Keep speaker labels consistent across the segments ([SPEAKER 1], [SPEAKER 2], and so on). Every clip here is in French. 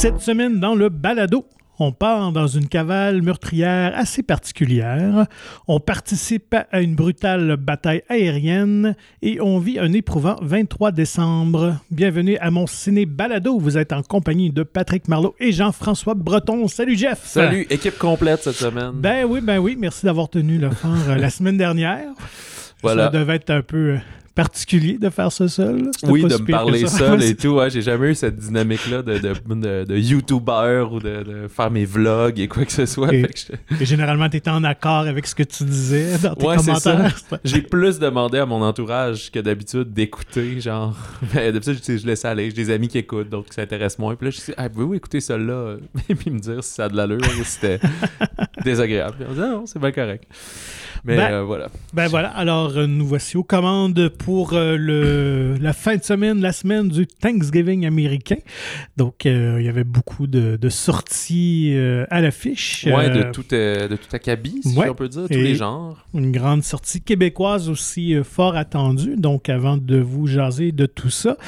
[SPEAKER 1] Cette semaine, dans le balado, on part dans une cavale meurtrière assez particulière. On participe à une brutale bataille aérienne et on vit un éprouvant 23 décembre. Bienvenue à mon ciné balado. Vous êtes en compagnie de Patrick Marlot et Jean-François Breton. Salut Jeff.
[SPEAKER 2] Salut, équipe complète cette semaine.
[SPEAKER 1] Ben oui, ben oui. Merci d'avoir tenu le fort euh, la semaine dernière.
[SPEAKER 2] Voilà.
[SPEAKER 1] Ça devait être un peu euh, particulier de faire ça seul.
[SPEAKER 2] Oui,
[SPEAKER 1] pas
[SPEAKER 2] de me parler seul et tout. Ouais, j'ai jamais eu cette dynamique-là de, de, de, de YouTuber ou de, de faire mes vlogs et quoi que ce soit.
[SPEAKER 1] Et-
[SPEAKER 2] Fait que j'étais-
[SPEAKER 1] Et généralement, tu étais en accord avec ce que tu disais dans tes
[SPEAKER 2] Ouais,
[SPEAKER 1] commentaires.
[SPEAKER 2] J'ai plus demandé à mon entourage que d'habitude d'écouter, genre. D'habitude, tu sais, je laisse aller. J'ai des amis qui écoutent, donc ça intéresse moins. Puis là, je dis, ah, pouvez-vous écouter celle-là? Et puis me dire si ça a de l'allure ou si c'était désagréable. Puis on dit, ah non, c'est bien correct. Mais
[SPEAKER 1] Ben,
[SPEAKER 2] euh, voilà.
[SPEAKER 1] Ben voilà, alors euh, nous voici aux commandes pour euh, le, la fin de semaine, la semaine du Thanksgiving américain. Donc euh, il y avait beaucoup de, de sorties euh, à l'affiche. Euh,
[SPEAKER 2] de tout, de tout acabit, si
[SPEAKER 1] ouais.
[SPEAKER 2] on peut dire, tous les genres.
[SPEAKER 1] Une grande sortie québécoise aussi fort attendue. Donc avant de vous jaser de tout ça,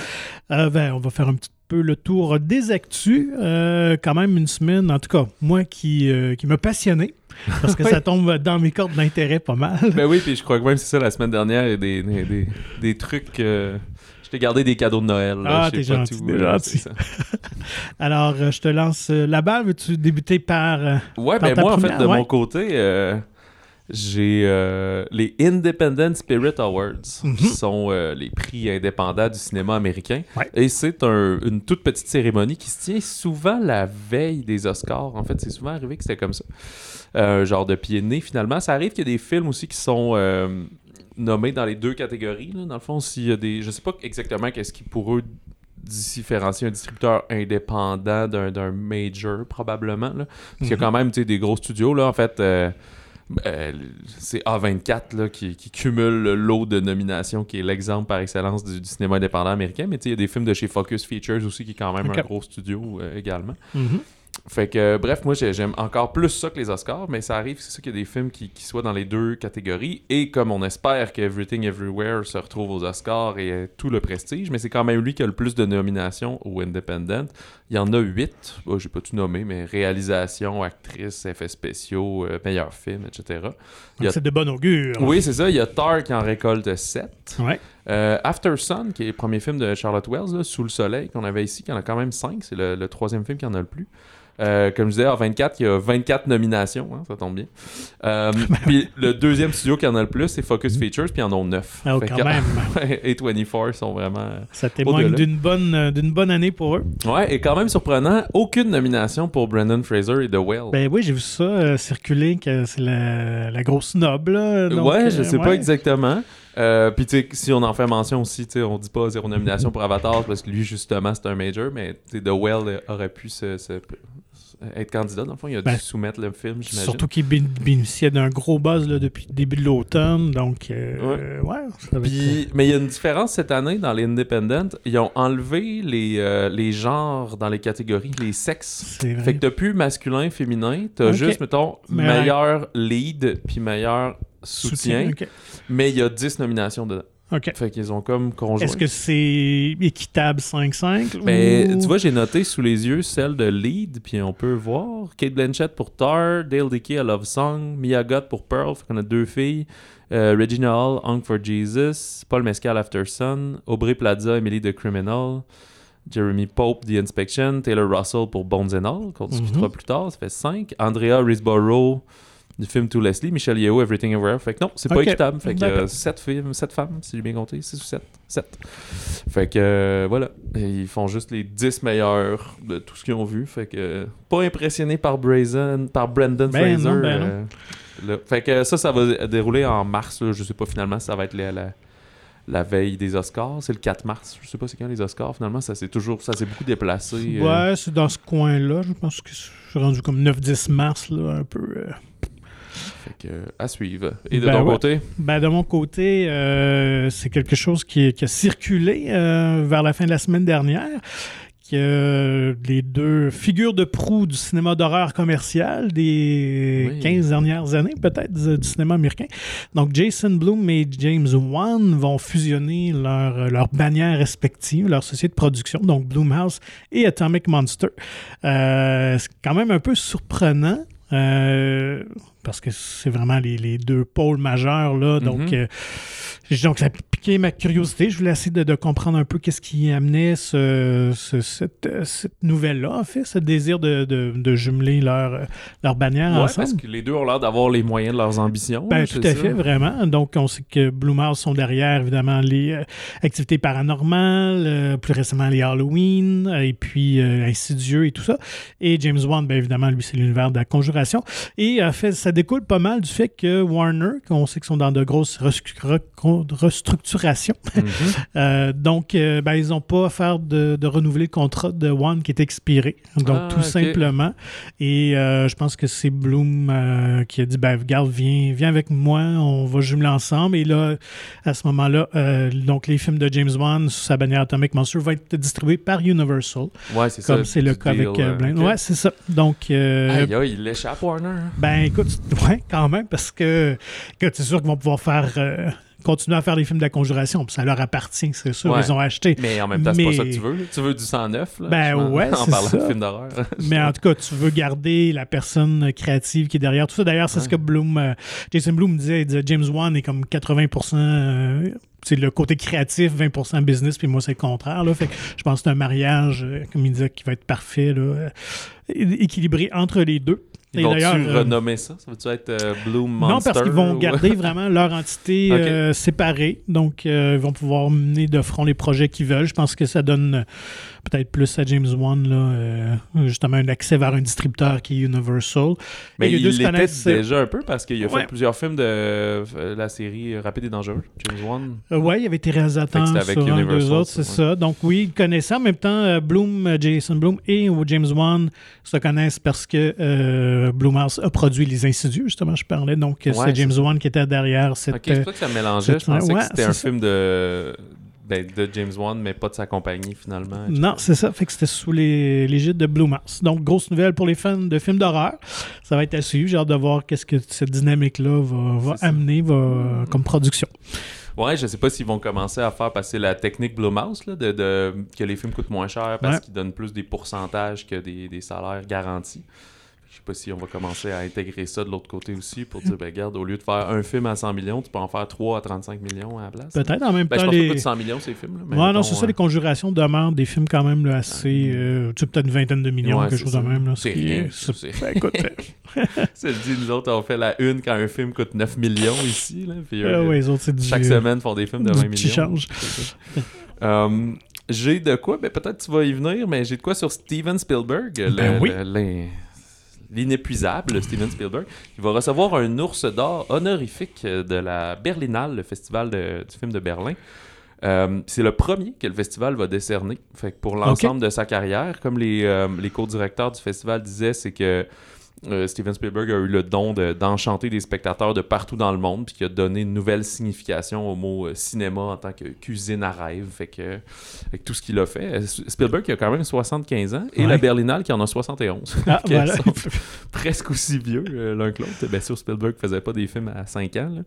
[SPEAKER 1] ben, on va faire un petit peu le tour des actus. Euh, quand même une semaine, en tout cas, moi qui, euh, qui m'a passionné. Parce que
[SPEAKER 2] Oui.
[SPEAKER 1] ça tombe dans mes cordes d'intérêt pas mal.
[SPEAKER 2] Ben oui, puis je crois que même c'est ça la semaine dernière, il y a des, des, des, des trucs. euh, je t'ai gardé des cadeaux de Noël. là,
[SPEAKER 1] Ah,
[SPEAKER 2] je sais
[SPEAKER 1] t'es
[SPEAKER 2] pas
[SPEAKER 1] gentil,
[SPEAKER 2] tout, euh,
[SPEAKER 1] gentil. Alors, euh, je te lance euh, la balle. Veux-tu débuter par.
[SPEAKER 2] Ouais,
[SPEAKER 1] Par
[SPEAKER 2] ben
[SPEAKER 1] ta
[SPEAKER 2] moi, en fait, de
[SPEAKER 1] ouais.
[SPEAKER 2] mon côté, euh, j'ai euh, les Independent Spirit Awards,
[SPEAKER 1] Mhm.
[SPEAKER 2] qui sont euh, les prix indépendants du cinéma américain.
[SPEAKER 1] Ouais.
[SPEAKER 2] Et c'est un- une toute petite cérémonie qui se tient souvent la veille des Oscars. En fait, c'est souvent arrivé que c'était comme ça. Euh, genre de pied de nez, finalement. Ça arrive qu'il y a des films aussi qui sont euh, nommés dans les deux catégories. là. Dans le fond, s'il y a des... Je sais pas exactement qu'est-ce qui, pour eux, différencier un distributeur indépendant d'un, major, probablement. Là. Parce qu'il y a
[SPEAKER 1] Mhm.
[SPEAKER 2] quand même des gros studios. Là, en fait, euh, c'est A24 là, qui, qui cumule le lot de nominations, qui est l'exemple par excellence du, du cinéma indépendant américain. Mais il y a des films de chez Focus Features aussi, qui est quand même un gros studio euh, également.
[SPEAKER 1] mhm.
[SPEAKER 2] Fait que, euh, bref, moi, j'ai- j'aime encore plus ça que les Oscars, mais ça arrive, c'est ça qu'il y a des films qui, qui soient dans les deux catégories. Et comme on espère que Everything Everywhere se retrouve aux Oscars et ait tout le prestige, mais c'est quand même lui qui a le plus de nominations au Independent. Il y en a huit, Bon, j'ai pas tout nommé, mais réalisation, actrice, effets spéciaux, euh, meilleur film, etc. Il y
[SPEAKER 1] Donc,
[SPEAKER 2] a-
[SPEAKER 1] C'est de bon augure.
[SPEAKER 2] Oui, c'est ça. Il y a Tar qui en récolte 7.
[SPEAKER 1] Ouais.
[SPEAKER 2] Euh, After Sun, qui est le premier film de Charlotte Wells, Sous le soleil, qu'on avait ici, qui en a quand même 5. C'est le, le troisième film qui en a le plus. Euh, comme je disais, en 24, il y a 24 nominations, hein, ça tombe bien. Euh, puis le deuxième studio qui en a le plus, c'est Focus Features, puis ils en ont 9.
[SPEAKER 1] Ah, quand même.
[SPEAKER 2] et 24 sont vraiment...
[SPEAKER 1] Ça témoigne d'une bonne, euh, d'une bonne année pour eux.
[SPEAKER 2] Ouais, et quand même surprenant, aucune nomination pour Brendan Fraser et The Whale.
[SPEAKER 1] Ben oui, j'ai vu ça euh, circuler, que c'est la, la grosse noble. là. Donc,
[SPEAKER 2] ouais, je
[SPEAKER 1] euh,
[SPEAKER 2] sais pas exactement. Euh, Puis tu sais, si on en fait mention aussi, tu sais, on dit pas zéro nomination pour Avatar parce que lui justement c'est un major, mais tu sais, The Well euh, aurait pu se, se- être candidat. Dans le fond, il a
[SPEAKER 1] Ben,
[SPEAKER 2] dû soumettre le film, j'imagine.
[SPEAKER 1] Surtout qu'il bé- bénéficiait d'un gros buzz là, depuis le début de l'automne. Donc, euh, ouais. ça
[SPEAKER 2] Puis, mais il y a une différence cette année dans les Independent. Ils ont enlevé les, euh, les genres dans les catégories, les sexes.
[SPEAKER 1] c'est vrai.
[SPEAKER 2] Fait que t'as plus masculin, féminin, t'as
[SPEAKER 1] Ok.
[SPEAKER 2] juste, mettons,
[SPEAKER 1] Meilleur-
[SPEAKER 2] meilleur lead puis meilleur soutien, mais il y a 10 nominations dedans.
[SPEAKER 1] Ok.
[SPEAKER 2] Fait qu'ils ont comme conjoint.
[SPEAKER 1] Est-ce que c'est équitable 5-5?
[SPEAKER 2] Ben,
[SPEAKER 1] ou-
[SPEAKER 2] tu vois, j'ai noté sous les yeux celle de Lead, puis on peut voir. Kate Blanchett pour Tar, Dale Dickey à Love Song, Mia Goth pour Pearl, fait qu'on a deux filles, euh, Regina Hall, Hung for Jesus, Paul Mescal After Sun, Aubrey Plaza, Emily the Criminal, Jeremy Pope, The Inspection, Taylor Russell pour Bones and All, qu'on discutera
[SPEAKER 1] Mhm.
[SPEAKER 2] plus tard, ça fait 5. Andrea Risborough du film To Leslie, Michelle Yeoh, Everything Everywhere. Fait que non, c'est pas
[SPEAKER 1] Ok.
[SPEAKER 2] équitable. Fait que
[SPEAKER 1] D'accord.
[SPEAKER 2] 7 films, sept femmes, si j'ai bien compté, 6 ou 7. 7. Fait que euh, voilà, Et ils font juste les 10 meilleurs de tout ce qu'ils ont vu. Fait que euh, pas impressionné par Brazen, par Brendan
[SPEAKER 1] Ben
[SPEAKER 2] Fraser.
[SPEAKER 1] non, ben non.
[SPEAKER 2] euh. Fait que ça, ça va dérouler en mars. là. Je sais pas finalement si ça va être la, la, la veille des Oscars. C'est le 4 mars. Je sais pas c'est quand les Oscars. Finalement, ça s'est toujours, ça s'est beaucoup déplacé. euh.
[SPEAKER 1] Ouais, c'est dans ce coin-là. Je pense que je suis rendu comme 9-10 mars, là, un peu.
[SPEAKER 2] Fait que, à suivre. Et de
[SPEAKER 1] Ben
[SPEAKER 2] ton
[SPEAKER 1] ouais.
[SPEAKER 2] côté?
[SPEAKER 1] Ben, de mon côté, euh, c'est quelque chose qui, qui a circulé euh, vers la fin de la semaine dernière, qui euh, les deux figures de proue du cinéma d'horreur commercial des
[SPEAKER 2] Oui.
[SPEAKER 1] 15 dernières années, peut-être, du, cinéma américain. Donc, Jason Blum et James Wan vont fusionner leurs leurs bannières respectives, leurs sociétés de production, donc Blumhouse et Atomic Monster. Euh, c'est quand même un peu surprenant. Euh, parce que c'est vraiment les, les deux pôles majeurs là, donc
[SPEAKER 2] Mhm.
[SPEAKER 1] euh, donc, ça a piqué ma curiosité. Je voulais essayer de, de comprendre un peu qu'est-ce qui amenait ce, ce- cette, euh, cette nouvelle-là, en fait, ce désir de, de, de jumeler leurs leur bannières
[SPEAKER 2] Ouais,
[SPEAKER 1] ensemble.
[SPEAKER 2] parce que les deux ont l'air d'avoir les moyens de leurs ambitions.
[SPEAKER 1] Ben, tout à
[SPEAKER 2] ça?
[SPEAKER 1] fait, vraiment. Donc, on sait que Blumhouse sont derrière, évidemment, les euh, activités paranormales, euh, plus récemment les Halloween, euh, et puis euh, Insidieux et tout ça. Et James Wan, bien évidemment, lui, c'est l'univers de la conjuration. Et en fait, ça découle pas mal du fait que Warner, qu'on sait qu'ils sont dans de grosses restru- recon- restructurations,
[SPEAKER 2] Mhm.
[SPEAKER 1] euh, donc, euh, ben, ils n'ont pas à faire de, de renouveler le contrat de One qui est expiré. Donc,
[SPEAKER 2] Ah,
[SPEAKER 1] tout simplement. Et euh, je pense que c'est Bloom qui a dit ben, regarde, viens, viens avec moi, on va jumeler ensemble. Et là, à ce moment-là, donc les films de James Wan sous sa bannière Atomic Monster vont être distribués par Universal,
[SPEAKER 2] Ouais, c'est ça.
[SPEAKER 1] comme c'est le cas
[SPEAKER 2] deal,
[SPEAKER 1] avec euh,
[SPEAKER 2] euh,
[SPEAKER 1] Blind.
[SPEAKER 2] ok.
[SPEAKER 1] Ouais, c'est ça. Donc,
[SPEAKER 2] Aïe, aïe, il l'échappe, Warner. hein.
[SPEAKER 1] ben écoute, ouais, quand même, parce que, que c'est sûr qu'ils vont pouvoir faire. Continuer à faire des films de la conjuration, puis ça leur appartient, c'est sûr,
[SPEAKER 2] Ouais.
[SPEAKER 1] ils ont acheté.
[SPEAKER 2] Mais en même temps, c'est pas ça que tu veux. là. Tu veux du 109, là.
[SPEAKER 1] Ben ouais,
[SPEAKER 2] En parlant
[SPEAKER 1] ça.
[SPEAKER 2] de films d'horreur.
[SPEAKER 1] Mais en tout cas, tu veux garder la personne créative qui est derrière tout ça. D'ailleurs, c'est ce que. Bloom, euh, Jason Bloom disait, il disait James Wan est comme 80%, euh, c'est le côté créatif, 20% business, puis moi c'est le contraire. Là. Fait que je pense que c'est un mariage, euh, comme il disait, qui va être parfait, là, euh, équilibré entre les deux.
[SPEAKER 2] Ils vont-tu
[SPEAKER 1] euh,
[SPEAKER 2] renommer ça? Ça va-tu être euh, Bloom Monster?
[SPEAKER 1] Non, parce qu'ils vont
[SPEAKER 2] ou-
[SPEAKER 1] garder vraiment leur entité euh, séparée. Donc, euh, ils vont pouvoir mener de front les projets qu'ils veulent. Je pense que ça donne peut-être plus à James Wan, là, euh, justement, un accès vers un distributeur qui est Universal.
[SPEAKER 2] Mais
[SPEAKER 1] Et
[SPEAKER 2] il l'était
[SPEAKER 1] connaissent, euh,
[SPEAKER 2] déjà un peu parce qu'il a
[SPEAKER 1] Ouais.
[SPEAKER 2] fait plusieurs films de euh, la série Rapide et Dangereux, James Wan.
[SPEAKER 1] Ouais, il avait été réalisateur
[SPEAKER 2] avec
[SPEAKER 1] deux autres, c'est
[SPEAKER 2] ça,
[SPEAKER 1] ça. Donc oui, ils connaissaient. En même temps, Bloom, Jason Bloom et James Wan se connaissent parce que Blumhouse a produit Les Insidieux, justement, je parlais. Donc
[SPEAKER 2] Ouais,
[SPEAKER 1] c'est James
[SPEAKER 2] ça.
[SPEAKER 1] Wan qui était derrière cette...
[SPEAKER 2] Ok, c'est pas que ça mélangeait. Je pensais que c'était un
[SPEAKER 1] ça.
[SPEAKER 2] film de, de James Wan, mais pas de sa compagnie finalement.
[SPEAKER 1] Non, c'est ça. Fait que c'était sous les- l'égide de Blumhouse. Donc, grosse nouvelle pour les fans de films d'horreur. Ça va être à suivre. J'ai hâte de voir qu'est-ce que cette dynamique-là va, amener va, comme production.
[SPEAKER 2] Ouais, je sais pas s'ils vont commencer à faire passer la technique Blumhouse, là, de, de- que les films coûtent moins cher parce
[SPEAKER 1] Ouais.
[SPEAKER 2] qu'ils donnent plus des pourcentages que des, des salaires garantis. Je sais pas si on va commencer à intégrer ça de l'autre côté aussi pour dire, ben regarde, au lieu de faire un film à 100 millions, tu peux en faire 3 à 35 millions à la place.
[SPEAKER 1] Peut-être en même
[SPEAKER 2] Ben, je
[SPEAKER 1] temps.
[SPEAKER 2] pense
[SPEAKER 1] les...
[SPEAKER 2] pas que 100 millions ces films. Là, mais
[SPEAKER 1] Ouais, non, c'est ça,
[SPEAKER 2] euh,
[SPEAKER 1] les conjurations demandent des films quand même là, assez. euh, tu sais, peut-être une vingtaine de millions,
[SPEAKER 2] Ouais,
[SPEAKER 1] quelque
[SPEAKER 2] c'est
[SPEAKER 1] chose
[SPEAKER 2] ça.
[SPEAKER 1] de même. là, ce
[SPEAKER 2] C'est rien,
[SPEAKER 1] c'est-
[SPEAKER 2] c'est-
[SPEAKER 1] ben, écoute, euh,
[SPEAKER 2] Ça le dit, nous autres, on fait la une quand un film coûte 9 millions ici. Là, puis,
[SPEAKER 1] euh,
[SPEAKER 2] euh,
[SPEAKER 1] ouais, les autres, c'est du.
[SPEAKER 2] Chaque semaine, font des films de
[SPEAKER 1] du
[SPEAKER 2] 20
[SPEAKER 1] petit
[SPEAKER 2] millions.
[SPEAKER 1] change.
[SPEAKER 2] C'est ça. Euh, j'ai de quoi, ben, peut-être tu vas y venir, mais j'ai de quoi sur Steven Spielberg, le-
[SPEAKER 1] Ben oui.
[SPEAKER 2] le- l'inépuisable Steven Spielberg. Il va recevoir un ours d'or honorifique de la Berlinale, le festival de- du film de Berlin. Euh, c'est le premier que le festival va décerner. Fait que pour l'ensemble de sa carrière, comme les, euh, les co-directeurs du festival disaient, c'est que euh, Steven Spielberg a eu le don de- d'enchanter des spectateurs de partout dans le monde, puis qui a donné une nouvelle signification au mot euh, cinéma en tant que cuisine à rêve. Fait que, avec tout ce qu'il a fait, euh, Spielberg qui a quand même 75 ans, et
[SPEAKER 1] Ouais.
[SPEAKER 2] la Berlinale qui en a 71.
[SPEAKER 1] Ah, voilà.
[SPEAKER 2] sont presque aussi vieux euh, l'un que l'autre. Bien sûr, Spielberg faisait pas des films à 5 ans. là.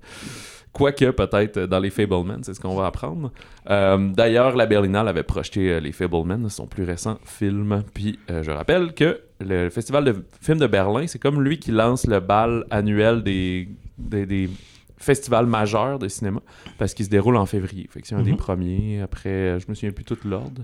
[SPEAKER 2] Quoique, peut-être, dans les Fableman, c'est ce qu'on va apprendre. Euh, D'ailleurs, la Berlinale avait projeté euh, les Fableman, son plus récent film. Puis, euh, je rappelle que le Festival de films de Berlin, c'est comme lui qui lance le bal annuel des, des, des festivals majeurs de cinéma, parce qu'il se déroule en février. Fait que c'est un des
[SPEAKER 1] Mhm.
[SPEAKER 2] premiers. Après, euh, je me souviens plus tout de l'ordre.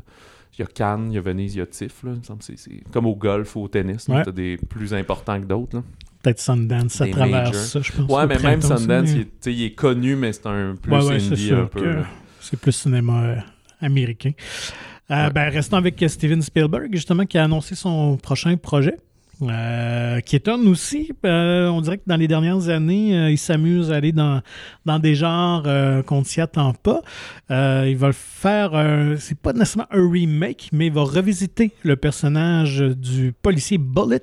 [SPEAKER 2] Il y a Cannes, il y a Venise, il y a TIFF. Là, il me semble que c'est- c'est comme au golf ou au tennis.
[SPEAKER 1] Ouais.
[SPEAKER 2] Tu as des plus importants que d'autres.
[SPEAKER 1] Peut-être Sundance à
[SPEAKER 2] Des
[SPEAKER 1] travers
[SPEAKER 2] majors.
[SPEAKER 1] ça, je pense.
[SPEAKER 2] Ouais, mais même Sundance, il, est, il est connu, mais c'est un plus
[SPEAKER 1] Ouais,
[SPEAKER 2] indie un peu.
[SPEAKER 1] c'est plus cinéma euh, américain. Euh,
[SPEAKER 2] Ouais.
[SPEAKER 1] ben, restons avec Steven Spielberg, justement, qui a annoncé son prochain projet. euh, qui étonne aussi. Euh, on dirait que dans les dernières années, euh, il s'amuse à aller dans, dans des genres euh, qu'on ne s'y attend pas. Il va le faire, un- c'est pas nécessairement un remake, mais il va revisiter le personnage du policier Bullet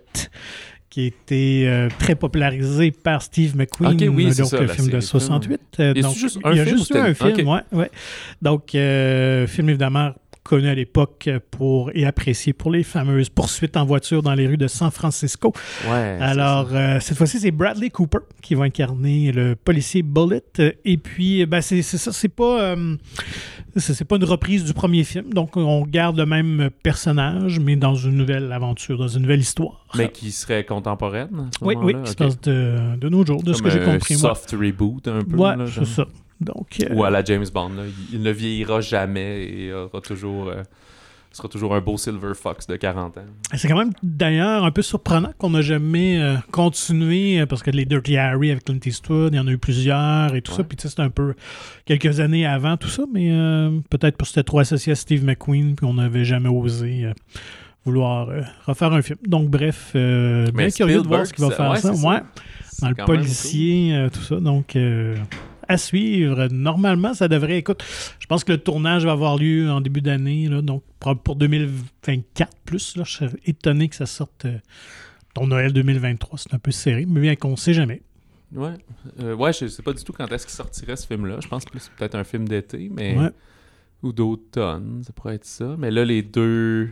[SPEAKER 1] qui a été très popularisé par Steve McQueen,
[SPEAKER 2] oui,
[SPEAKER 1] donc
[SPEAKER 2] ça,
[SPEAKER 1] le film de
[SPEAKER 2] série film.
[SPEAKER 1] 68. Euh,
[SPEAKER 2] Y a-tu
[SPEAKER 1] donc,
[SPEAKER 2] juste un
[SPEAKER 1] il y a
[SPEAKER 2] film
[SPEAKER 1] juste un film,
[SPEAKER 2] ok.
[SPEAKER 1] ouais, ouais. Donc, film évidemment connu à l'époque pour et apprécié pour les fameuses poursuites en voiture dans les rues de San Francisco.
[SPEAKER 2] Ouais.
[SPEAKER 1] Alors, euh, cette fois-ci, c'est Bradley Cooper qui va incarner le policier Bullet. Et puis, ben, c'est ça, c'est pas, euh, c'est pas une reprise du premier film. Donc, on garde le même personnage, mais dans une nouvelle aventure, dans une nouvelle histoire.
[SPEAKER 2] Mais qui serait contemporaine
[SPEAKER 1] oui, oui, qui se passe de, de nos jours, de ce que j'ai
[SPEAKER 2] un
[SPEAKER 1] compris. moi.
[SPEAKER 2] soft reboot un peu.
[SPEAKER 1] Ouais, c'est ça. Donc, euh,
[SPEAKER 2] Ou à la James Bond. là. Il, ne vieillira jamais et aura toujours, euh, sera toujours un beau Silver Fox de 40 ans.
[SPEAKER 1] C'est quand même d'ailleurs un peu surprenant qu'on n'a jamais euh, continué parce que les Dirty Harry avec Clint Eastwood, il y en a eu plusieurs et tout ça. Puis tu sais, c'était un peu quelques années avant tout ça, mais euh, peut-être parce que c'était trop associé à Steve McQueen puis on n'avait jamais osé euh, vouloir refaire un film. Donc bref, euh, bien
[SPEAKER 2] Mais
[SPEAKER 1] curieux de voir ce qu'il va
[SPEAKER 2] Spielberg,
[SPEAKER 1] faire
[SPEAKER 2] ça-
[SPEAKER 1] ça.
[SPEAKER 2] ouais,
[SPEAKER 1] dans le policier, tout ça. Donc euh, à suivre. Normalement, ça devrait. Écoute, je pense que le tournage va avoir lieu en début d'année, là, donc pour pour 2024 plus. Là, je serais étonné que ça sorte euh, ton Noël 2023. C'est un peu serré, mais bien qu'on ne sait jamais.
[SPEAKER 2] Ouais. Euh, ouais, je sais pas du tout quand est-ce qu'il sortirait ce film-là. Je pense que c'est peut-être un film d'été, mais.
[SPEAKER 1] Ouais.
[SPEAKER 2] Ou d'automne, ça pourrait être ça. Mais là, les deux.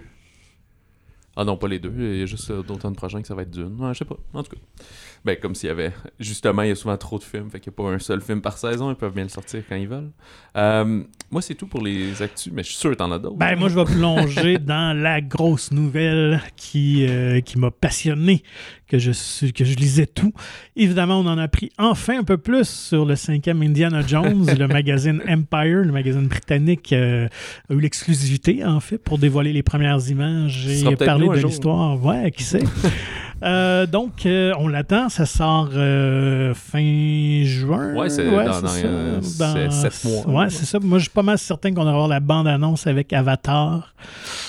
[SPEAKER 2] Ah non, pas les deux. Il y a juste euh, d'automne prochain que ça va être d'une. Ouais, je sais pas. En tout cas. Ben, comme s'il y avait. Justement, il y a souvent trop de films. Fait qu'il n'y a pas un seul film par saison. Ils peuvent bien le sortir quand ils veulent. Euh, moi, c'est tout pour les actus, mais je suis sûr que t'en as d'autres.
[SPEAKER 1] Ben, moi, je vais plonger dans la grosse nouvelle qui, euh, qui m'a passionné, que je, suis- que je lisais tout. Évidemment, on en a appris enfin un peu plus sur le cinquième Indiana Jones. le magazine Empire, le magazine britannique, euh, a eu l'exclusivité, en fait, pour dévoiler les premières images et parler de l'histoire. Ouais, qui sait? Euh, donc, euh, on l'attend. Ça sort euh, fin juin.
[SPEAKER 2] Ouais, c'est dans- dans, sept mois.
[SPEAKER 1] Ouais, c'est ça. Moi, je suis pas mal certain qu'on va avoir la bande-annonce avec Avatar.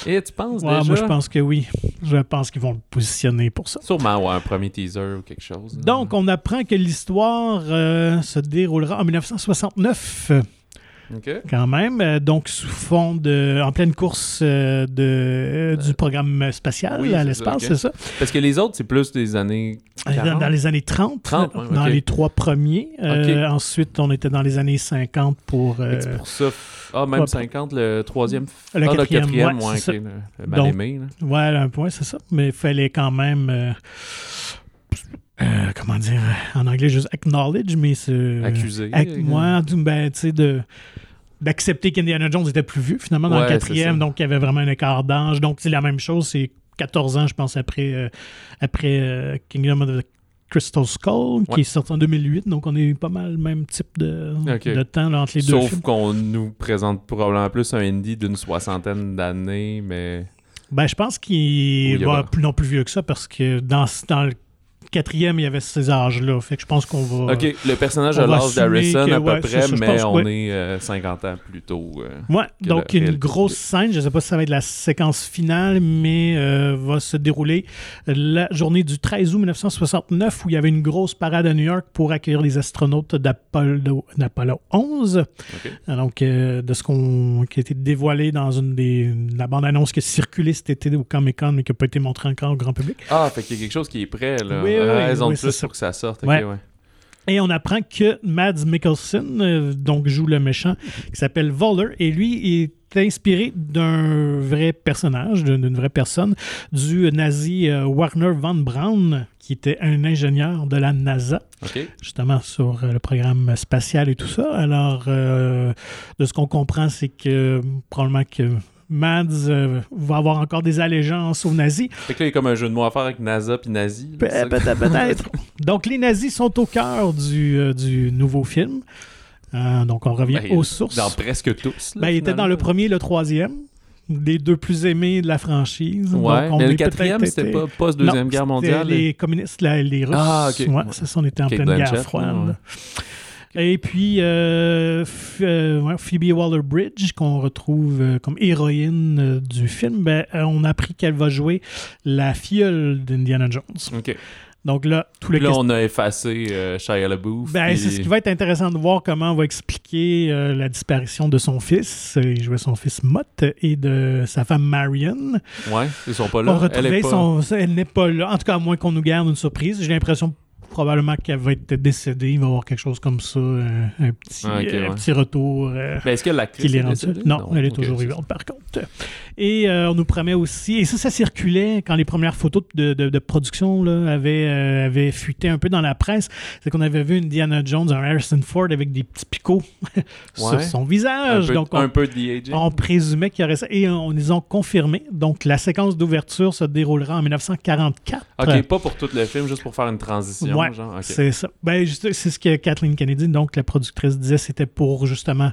[SPEAKER 2] Et tu penses
[SPEAKER 1] Ouais,
[SPEAKER 2] déjà?
[SPEAKER 1] moi, je pense que oui. Je pense qu'ils vont le positionner pour ça.
[SPEAKER 2] Sûrement, ouais, un premier teaser ou quelque chose.
[SPEAKER 1] Donc, on apprend que l'histoire se déroulera en 1969, euh, quand même. Euh, donc, sous fond de. en pleine course euh, de, du programme spatial
[SPEAKER 2] oui,
[SPEAKER 1] à l'espace, c'est ça?
[SPEAKER 2] Parce que les autres, c'est plus des années.
[SPEAKER 1] Dans,
[SPEAKER 2] 40.
[SPEAKER 1] dans les années 30,
[SPEAKER 2] 30, ouais,
[SPEAKER 1] dans les trois premiers. Euh, Ensuite, on était dans les années 50 pour. Euh,
[SPEAKER 2] pour ça. Ah, même
[SPEAKER 1] ouais,
[SPEAKER 2] 50, le troisième.
[SPEAKER 1] Le
[SPEAKER 2] ah,
[SPEAKER 1] quatrième,
[SPEAKER 2] le quatrième,
[SPEAKER 1] ouais,
[SPEAKER 2] ouais,
[SPEAKER 1] c'est
[SPEAKER 2] ok,
[SPEAKER 1] ça.
[SPEAKER 2] le, le mal
[SPEAKER 1] Donc,
[SPEAKER 2] aimé. là.
[SPEAKER 1] Ouais, un point, c'est ça. Mais il fallait quand même. euh, euh, comment dire En anglais, juste acknowledge, mais c'est.
[SPEAKER 2] Accusé. Euh,
[SPEAKER 1] moi, ben, tu sais, de d'accepter qu'Indiana Jones était plus vieux, finalement, dans le
[SPEAKER 2] Ouais,
[SPEAKER 1] quatrième, donc il y avait vraiment un écart d'âge. Donc, c'est la même chose, c'est 14 ans, je pense, après, euh, après euh, Kingdom of the Crystal Skull, qui est sorti en 2008, donc on a eu pas mal le même type de, de temps là, entre les deux
[SPEAKER 2] Sauf qu'on nous présente probablement plus un indie d'une soixantaine d'années, mais.
[SPEAKER 1] Ben, je pense qu'il va plus non plus vieux que ça, parce que dans, dans le quatrième, il y avait ces âges-là. Fait que je pense qu'on va...
[SPEAKER 2] Ok, le personnage
[SPEAKER 1] on
[SPEAKER 2] a l'âge d'Harrison à peu
[SPEAKER 1] ouais,
[SPEAKER 2] près,
[SPEAKER 1] ça,
[SPEAKER 2] mais
[SPEAKER 1] pense,
[SPEAKER 2] on
[SPEAKER 1] ouais.
[SPEAKER 2] est euh, 50 ans plus tôt. euh.
[SPEAKER 1] Ouais, donc une grosse scène, je ne sais pas si ça va être la séquence finale, mais euh, va se dérouler la journée du 13 août 1969 où il y avait une grosse parade à New York pour accueillir les astronautes d'Apollo d'Apollo 11.
[SPEAKER 2] Ok.
[SPEAKER 1] Donc, euh, de ce qu'on qui a été dévoilé dans une des la bande-annonce qui a circulé cet été au Comic-Con, mais qui n'a pas été montrée encore au grand public.
[SPEAKER 2] Ah, fait qu'il y a quelque chose qui est prêt, là.
[SPEAKER 1] Oui, oui, oui,
[SPEAKER 2] Raison
[SPEAKER 1] oui,
[SPEAKER 2] de
[SPEAKER 1] c'est
[SPEAKER 2] plus
[SPEAKER 1] ça.
[SPEAKER 2] pour que ça sorte. ok,
[SPEAKER 1] Ouais.
[SPEAKER 2] ouais.
[SPEAKER 1] Et on apprend que Mads Mikkelsen, euh, donc joue le méchant, qui s'appelle Voller, et lui est inspiré d'un vrai personnage, d'une vraie personne, du nazi euh, Warner von Braun, qui était un ingénieur de la NASA, justement sur euh, le programme spatial et tout ça. Alors, euh, de ce qu'on comprend, c'est que probablement que Mads euh, va avoir encore des allégeances aux nazis.
[SPEAKER 2] Fait que là, il y a comme un jeu de mots à faire avec NASA puis Nazi. là,
[SPEAKER 1] Pe-
[SPEAKER 2] c'est ça?
[SPEAKER 1] Peut-être, peut-être. Donc, les nazis sont au cœur du, euh, du nouveau film. Euh, donc, on revient
[SPEAKER 2] Ben,
[SPEAKER 1] aux sources.
[SPEAKER 2] Dans presque tous. là,
[SPEAKER 1] Ben, il était dans le premier et le troisième, les deux plus aimés de la franchise.
[SPEAKER 2] Ouais,
[SPEAKER 1] Donc, on
[SPEAKER 2] mais le quatrième, c'était pas post-deuxième guerre mondiale.
[SPEAKER 1] Les communistes, la- les Russes.
[SPEAKER 2] Ah, ok.
[SPEAKER 1] Ouais, ça, on était en pleine guerre froide.
[SPEAKER 2] ouais.
[SPEAKER 1] Et puis, euh, euh, Phoebe Waller-Bridge, qu'on retrouve euh, comme héroïne du film, ben, on a appris qu'elle va jouer la filleule d'Indiana Jones.
[SPEAKER 2] Ok.
[SPEAKER 1] Donc là, tous les
[SPEAKER 2] Puis là, on a effacé euh, Shia LaBeouf.
[SPEAKER 1] Ben,
[SPEAKER 2] puis-
[SPEAKER 1] c'est ce qui va être intéressant de voir comment on va expliquer euh, la disparition de son fils. Il jouait son fils Mott et de sa femme Marion.
[SPEAKER 2] Ouais, ils sont pas
[SPEAKER 1] On
[SPEAKER 2] là. Elle pas...
[SPEAKER 1] son. Elle n'est pas là. En tout cas, à moins qu'on nous garde une surprise. J'ai l'impression probablement qu'elle va être décédée. Il va y avoir quelque chose comme ça, un, un petit,
[SPEAKER 2] Ah,
[SPEAKER 1] euh, un
[SPEAKER 2] ouais.
[SPEAKER 1] petit retour. euh,
[SPEAKER 2] Ben, est-ce que l'actrice est
[SPEAKER 1] rend
[SPEAKER 2] décédée?
[SPEAKER 1] Non, elle est toujours vivante par contre. Et euh, on nous promet aussi, et ça, ça circulait quand les premières photos de, de- de production là, avaient, euh, avaient fuité un peu dans la presse, c'est qu'on avait vu Indiana Jones, un Harrison Ford avec des petits picots sur son
[SPEAKER 2] Un
[SPEAKER 1] visage.
[SPEAKER 2] peu,
[SPEAKER 1] Donc on,
[SPEAKER 2] un peu de de-aging.
[SPEAKER 1] on présumait qu'il y aurait ça. Et on les ont confirmé. Donc la séquence d'ouverture se déroulera en 1944.
[SPEAKER 2] Ok, pas pour tout le film, juste pour faire une transition.
[SPEAKER 1] Ouais,
[SPEAKER 2] genre. ok.
[SPEAKER 1] C'est ça. Ben, c'est ce que Kathleen Kennedy, donc la productrice, disait, c'était pour justement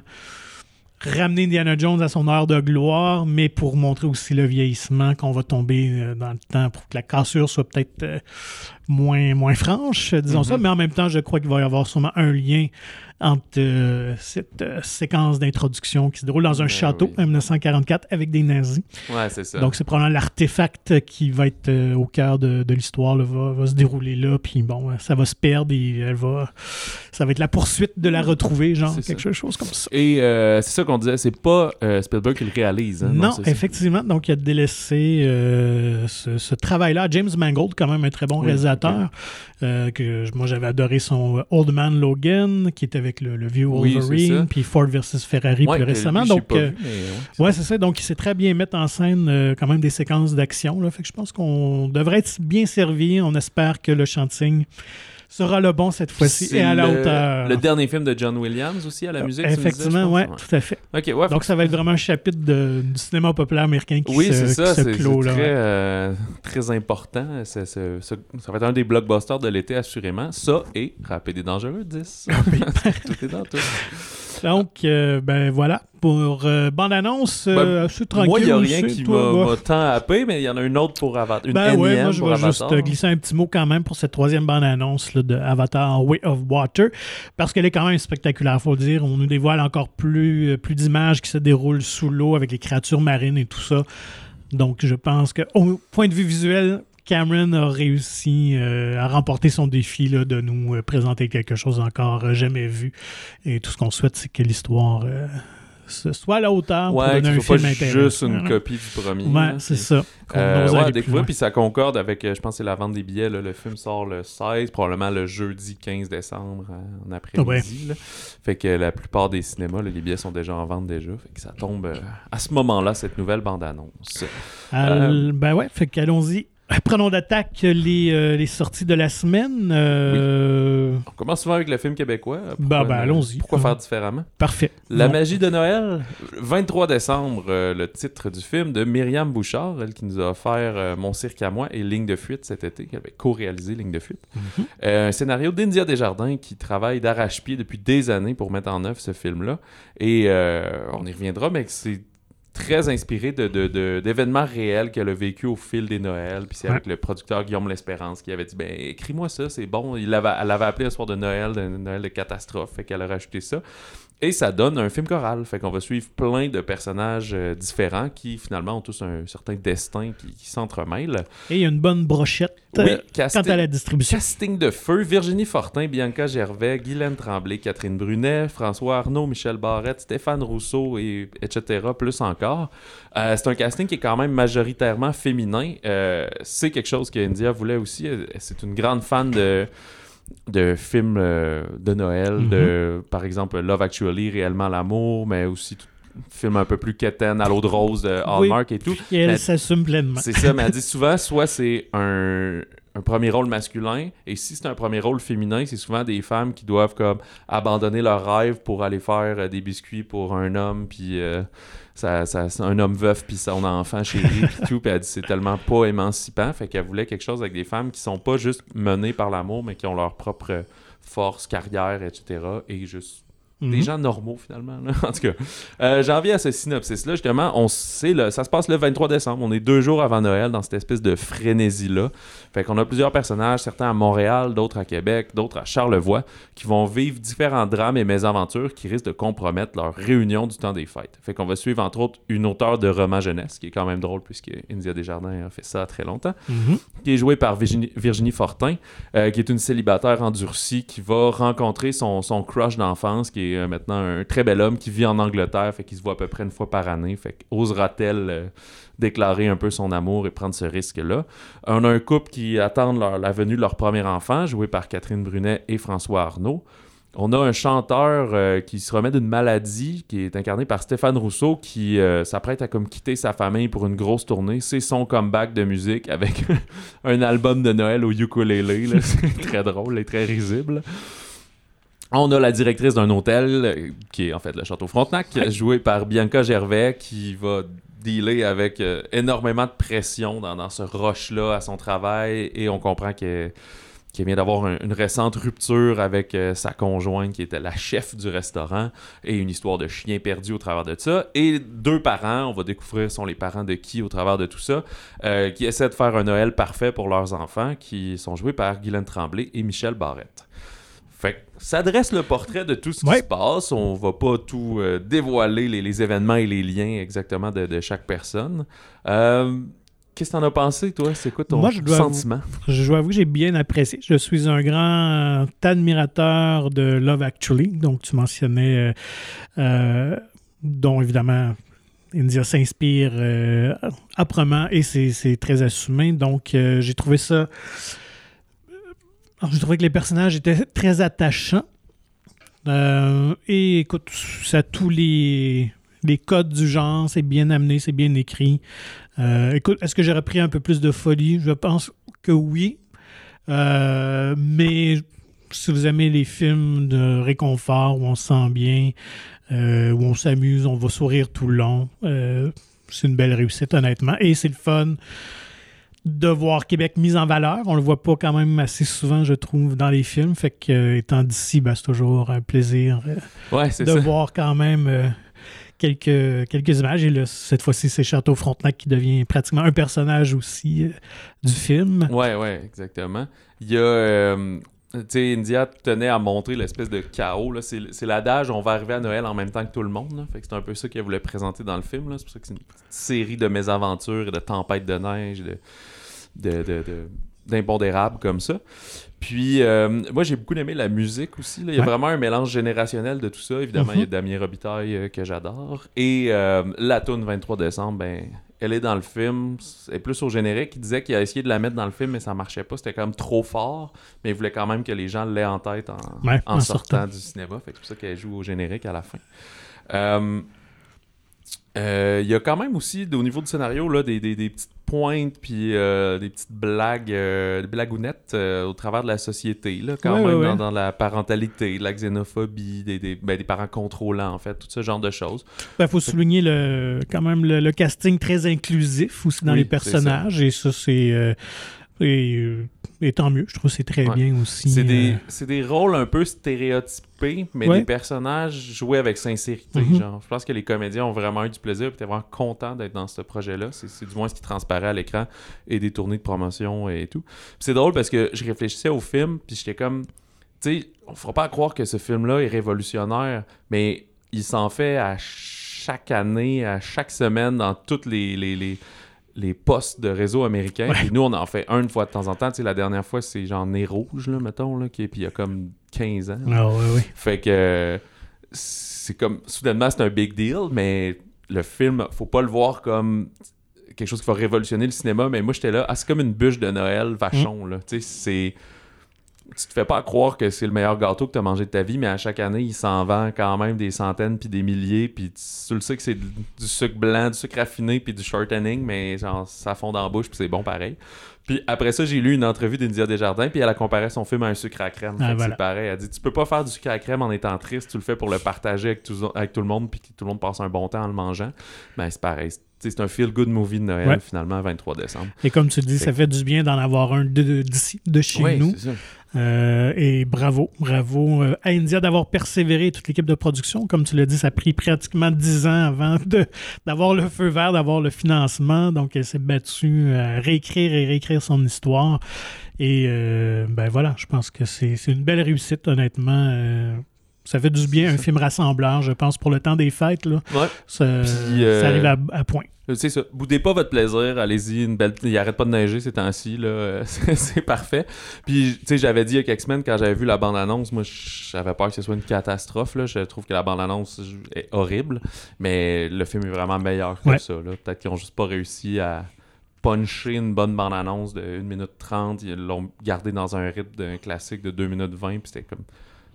[SPEAKER 1] ramener Indiana Jones à son heure de gloire, mais pour montrer aussi le vieillissement qu'on va tomber euh, dans le temps, pour que la cassure soit peut-être euh, moins, moins franche, euh, disons
[SPEAKER 2] Mhm.
[SPEAKER 1] ça. Mais en même temps, je crois qu'il va y avoir sûrement un lien entre euh, cette euh, séquence d'introduction qui se déroule dans un
[SPEAKER 2] Ben
[SPEAKER 1] château
[SPEAKER 2] oui.
[SPEAKER 1] en 1944 avec des nazis.
[SPEAKER 2] Ouais, c'est ça.
[SPEAKER 1] Donc, c'est probablement l'artefact qui va être euh, au cœur de, de l'histoire, va, va se dérouler là, puis bon, ça va se perdre et elle va, ça va être la poursuite de la retrouver, genre quelque chose comme ça.
[SPEAKER 2] Et c'est ça qu'on disait, c'est pas Spielberg qui le réalise. hein,
[SPEAKER 1] non,
[SPEAKER 2] ça.
[SPEAKER 1] effectivement, donc il a délaissé ce, ce travail-là à James Mangold, quand même un très bon
[SPEAKER 2] Oui,
[SPEAKER 1] réalisateur, euh, que moi j'avais adoré son euh, Old Man Logan, qui était avec le, le vieux Wolverine, puis Ford versus Ferrari
[SPEAKER 2] Ouais,
[SPEAKER 1] plus récemment,
[SPEAKER 2] lui,
[SPEAKER 1] donc... euh,
[SPEAKER 2] vu, ouais.
[SPEAKER 1] C'est ça. Donc, il sait très bien mettre en scène euh, quand même des séquences d'action. là. Fait que je pense qu'on devrait être bien servi. On espère que le chanting sera le bon cette fois-ci et à la hauteur.
[SPEAKER 2] Le dernier film de John Williams aussi à la musique. me disais,
[SPEAKER 1] Effectivement,
[SPEAKER 2] pense?
[SPEAKER 1] ouais, tout à fait.
[SPEAKER 2] Ouais.
[SPEAKER 1] Donc, ça va être vraiment un chapitre de- du cinéma populaire américain qui
[SPEAKER 2] oui,
[SPEAKER 1] se, qui
[SPEAKER 2] ça,
[SPEAKER 1] se clôt. là,
[SPEAKER 2] très, euh, très important. Ça, ça va être un des blockbusters de l'été, assurément. Ça et Rapide et Dangereux 10. tout est dans tout.
[SPEAKER 1] Donc, euh, ben voilà, pour euh, bande-annonce, euh,
[SPEAKER 2] Ben,
[SPEAKER 1] assez tranquille.
[SPEAKER 2] Moi, il n'y a rien qui m'a m'a tant happé, mais il y en a une autre pour Avatar. Une
[SPEAKER 1] Ben ouais, moi je vais juste glisser un petit mot quand même pour cette troisième bande-annonce de Avatar Way of Water, parce qu'elle est quand même spectaculaire, faut le dire. On nous dévoile encore plus, plus d'images qui se déroulent sous l'eau avec les créatures marines et tout ça. Donc je pense que au point de vue visuel, Cameron a réussi euh, à remporter son défi là, de nous euh, présenter quelque chose encore euh, jamais vu. Et tout ce qu'on souhaite, c'est que l'histoire ce soit à la hauteur pour donner un film
[SPEAKER 2] pas juste une copie du premier.
[SPEAKER 1] Ouais, c'est ça.
[SPEAKER 2] Euh, ouais, découvrir, puis ça concorde avec, je pense c'est la vente des billets. là. Le film sort le 16, probablement le jeudi 15 décembre en après-midi. Fait que la plupart des cinémas, là, les billets sont déjà en vente déjà. Fait que ça tombe euh, à ce moment-là, cette nouvelle bande-annonce.
[SPEAKER 1] Euh, ben ouais, fait qu'allons-y. Prenons d'attaque les, euh, les sorties de la semaine. Euh,
[SPEAKER 2] On commence souvent avec le film québécois.
[SPEAKER 1] Bah,
[SPEAKER 2] Pourquoi,
[SPEAKER 1] ben,
[SPEAKER 2] euh,
[SPEAKER 1] allons-y.
[SPEAKER 2] Pourquoi faire différemment?
[SPEAKER 1] Parfait.
[SPEAKER 2] La
[SPEAKER 1] Bon.
[SPEAKER 2] magie de Noël, 23 décembre, euh, le titre du film de Myriam Bouchard, elle qui nous a offert Mon cirque à moi et Ligne de fuite cet été, qui avait co-réalisé Ligne de fuite.
[SPEAKER 1] Mhm.
[SPEAKER 2] Euh, un scénario d'India Desjardins qui travaille d'arrache-pied depuis des années pour mettre en œuvre ce film-là. Et on y reviendra, mais c'est très inspiré de, de- de- d'événements réels qu'elle a vécu au fil des Noëls. Puis c'est avec le producteur Guillaume L'Espérance qui avait dit ben écris-moi ça, c'est bon. Il l'avait, elle l'avait appelé un soir de Noël, de Noël de catastrophe, fait qu'elle a rajouté ça. Et ça donne un film choral. Fait qu'on va suivre plein de personnages euh, différents qui finalement ont tous un certain destin qui, qui s'entremêlent.
[SPEAKER 1] Et il y a une bonne brochette
[SPEAKER 2] Oui,
[SPEAKER 1] euh,
[SPEAKER 2] casting-
[SPEAKER 1] quant à la distribution.
[SPEAKER 2] Casting de feu, Virginie Fortin, Bianca Gervais, Guylaine Tremblay, Catherine Brunet, François Arnaud, Michel Barrette, Stéphane Rousseau, et, etc., plus encore. Euh, c'est un casting qui est quand même majoritairement féminin. C'est quelque chose que India voulait aussi. C'est une grande fan de de films euh, de Noël, de, par exemple Love Actually, Réellement l'amour, mais aussi tout- film un peu plus quétaine à l'eau de rose de Hallmark et tout.
[SPEAKER 1] Et elle s'assume pleinement.
[SPEAKER 2] c'est ça, mais elle dit souvent, soit c'est un, un premier rôle masculin, et si c'est un premier rôle féminin, c'est souvent des femmes qui doivent comme abandonner leur rêve pour aller faire euh, des biscuits pour un homme, puis euh, ça, ça- un homme veuf, puis son enfant chéri, puis tout, puis elle dit c'est tellement pas émancipant, fait qu'elle voulait quelque chose avec des femmes qui sont pas juste menées par l'amour, mais qui ont leur propre force, carrière, etc., et juste des
[SPEAKER 1] Mhm.
[SPEAKER 2] gens normaux finalement. là. En tout cas, euh, j'en viens à ce synopsis-là. Justement, on sait, là, ça se passe le 23 décembre. On est deux jours avant Noël dans cette espèce de frénésie-là. Fait qu'on a plusieurs personnages, certains à Montréal, d'autres à Québec, d'autres à Charlevoix, qui vont vivre différents drames et mésaventures qui risquent de compromettre leur réunion du temps des fêtes. Fait qu'on va suivre entre autres une auteure de romans jeunesse, qui est quand même drôle puisque India Desjardins a fait ça très longtemps
[SPEAKER 1] Mhm.
[SPEAKER 2] qui est jouée par Virginie, Virginie Fortin, euh, qui est une célibataire endurcie qui va rencontrer son, son crush d'enfance, qui euh, maintenant un très bel homme qui vit en Angleterre, fait qu'il se voit à peu près une fois par année. Fait osera-t-elle euh, déclarer un peu son amour et prendre ce risque-là? On a un couple qui attend la venue de leur premier enfant, joué par Catherine Brunet et François Arnaud. On a un chanteur euh, qui se remet d'une maladie, qui est incarné par Stéphane Rousseau, qui s'apprête à comme quitter sa famille pour une grosse tournée. C'est son comeback de musique avec un album de Noël au ukulélé. C'est très drôle et très risible. On a la directrice d'un hôtel, euh, qui est en fait le Château Frontenac, jouée par Bianca Gervais, qui va dealer avec énormément de pression dans, dans ce rush-là à son travail. Et on comprend que qui vient d'avoir une récente rupture avec euh, sa conjointe qui était la chef du restaurant et une histoire de chien perdu au travers de ça. Et deux parents, on va découvrir sont les parents de qui au travers de tout ça, euh, qui essaient de faire un Noël parfait pour leurs enfants, qui sont joués par Guylaine Tremblay et Michel Barrette. Fait ça dresse le portrait de tout ce qui se passe. On va pas tout euh, dévoiler les, événements et les liens exactement de, de chaque personne. Euh, Qu'est-ce que t'en as pensé, toi? C'est quoi ton sentiment?
[SPEAKER 1] je dois avouer que j'ai bien apprécié. Je suis un grand admirateur de Love Actually, donc tu mentionnais, euh, euh, dont évidemment India s'inspire euh, âprement et c'est très assumé. Donc j'ai trouvé ça... J'ai trouvé que les personnages étaient très attachants. et écoute, ça tous les les codes du genre, c'est bien amené, c'est bien écrit. Euh, écoute, est-ce que j'aurais pris un peu plus de folie? Je pense que oui. Euh, mais si vous aimez les films de réconfort où on se sent bien, euh, où on s'amuse, on va sourire tout le long, c'est une belle réussite, honnêtement. Et c'est le fun de voir Québec mis en valeur. On le voit pas quand même assez souvent, je trouve, dans les films. Fait que, étant d'ici, ben, c'est toujours un plaisir de voir quand même quelques, quelques images. Et là, cette fois-ci, c'est Château Frontenac qui devient pratiquement un personnage aussi euh, du film.
[SPEAKER 2] Ouais, ouais, exactement. Il y a. Euh, tu sais, India tenait à montrer l'espèce de chaos. C'est l'adage on va arriver à Noël en même temps que tout le monde. Fait que c'est un peu ça qu'elle voulait présenter dans le film. C'est pour ça que c'est une série de mésaventures et de tempêtes de neige, de, de, de, d'impondérables comme ça. Puis, euh, moi, j'ai beaucoup aimé la musique aussi. Il y a vraiment un mélange générationnel de tout ça. Évidemment, il y a mhm. Damien Robitaille euh, que j'adore. Et euh, la tune 23 décembre, ben, elle est dans le film. C'est plus au générique. Il disait qu'il a essayé de la mettre dans le film, mais ça marchait pas. C'était quand même trop fort. Mais il voulait quand même que les gens l'aient en tête en, sortant, du cinéma. c'est pour ça qu'elle joue au générique à la fin. Il y a quand même aussi, au niveau du scénario, là, des, des, des petites pointe puis euh, des petites blagues, euh, des blagounettes euh, au travers de la société, là, quand même, Dans, la parentalité, la xénophobie, des, des, ben, des, parents contrôlants, en fait, tout ce genre de choses.
[SPEAKER 1] Il ben, faut souligner le, quand même le, casting très inclusif aussi dans les personnages, et ça, c'est et, tant mieux, je trouve que c'est très bien aussi.
[SPEAKER 2] C'est des, euh, des, rôles un peu stéréotypés, mais des personnages joués avec sincérité. Mhm. genre. Je pense que les comédiens ont vraiment eu du plaisir et étaient vraiment contents d'être dans ce projet-là. C'est du moins ce qui transparaît à l'écran et des tournées de promotion et tout. C'est drôle parce que je réfléchissais au film, puis j'étais comme, tu sais, on fera pas croire que ce film-là est révolutionnaire, mais il s'en fait à chaque année, à chaque semaine, dans toutes les, les les postes de réseau américains. Nous, on en fait un une fois de temps en temps. Tu sais, la dernière fois, c'est genre Nez Rouge, là, mettons, là, qui, puis il y a comme 15 ans.
[SPEAKER 1] Ah, ouais, ouais.
[SPEAKER 2] Fait que c'est comme, soudainement, c'est un big deal, mais le film, faut pas le voir comme quelque chose qui va révolutionner le cinéma. Mais moi, j'étais là, ah, c'est comme une bûche de Noël, vachon, là. Tu sais, c'est tu te fais pas croire que c'est le meilleur gâteau que tu as mangé de ta vie, mais à chaque année, il s'en vend quand même des centaines puis des milliers. Puis tu, le sais que c'est du sucre blanc, du sucre raffiné puis du shortening, mais genre, ça fond dans la bouche puis c'est bon pareil. Puis après ça, j'ai lu une entrevue d'India Desjardins, puis elle a comparé son film à un sucre à crème. Ah, c'est pareil. Elle a dit Tu peux pas faire du sucre à crème en étant triste, tu le fais pour le partager avec tout, avec tout le monde, puis que tout le monde passe un bon temps en le mangeant. Ben, c'est pareil c'est un feel-good movie de Noël, finalement, 23 décembre.
[SPEAKER 1] Et comme tu dis, ça fait du bien d'en avoir un d'ici, de, chez nous. Euh, et bravo, bravo euh, à India d'avoir persévéré toute l'équipe de production. Comme tu l'as dit, ça a pris pratiquement 10 ans avant d'avoir le feu vert, d'avoir le financement. Donc, elle s'est battue à réécrire et réécrire son histoire. Et euh, ben voilà, je pense que c'est une belle réussite, honnêtement ça fait du bien, un film rassembleur, je pense, pour le temps des fêtes. Là,
[SPEAKER 2] Ouais.
[SPEAKER 1] ça,
[SPEAKER 2] Puis, euh,
[SPEAKER 1] ça arrive à, à point.
[SPEAKER 2] C'est ça. Boudez pas votre plaisir. Allez-y. Une belle... Il arrête pas de neiger ces temps-ci. là. C'est c'est parfait. Puis, tu sais, j'avais dit il y a quelques semaines, quand j'avais vu la bande-annonce, moi, j'avais peur que ce soit une catastrophe. Là. Je trouve que la bande-annonce est horrible. Mais le film est vraiment meilleur que
[SPEAKER 1] Ouais.
[SPEAKER 2] ça. là. Peut-être qu'ils ont juste pas réussi à puncher une bonne bande-annonce de 1 minute 30. Ils l'ont gardé dans un rythme d'un classique de 2 minutes 20. Puis c'était comme...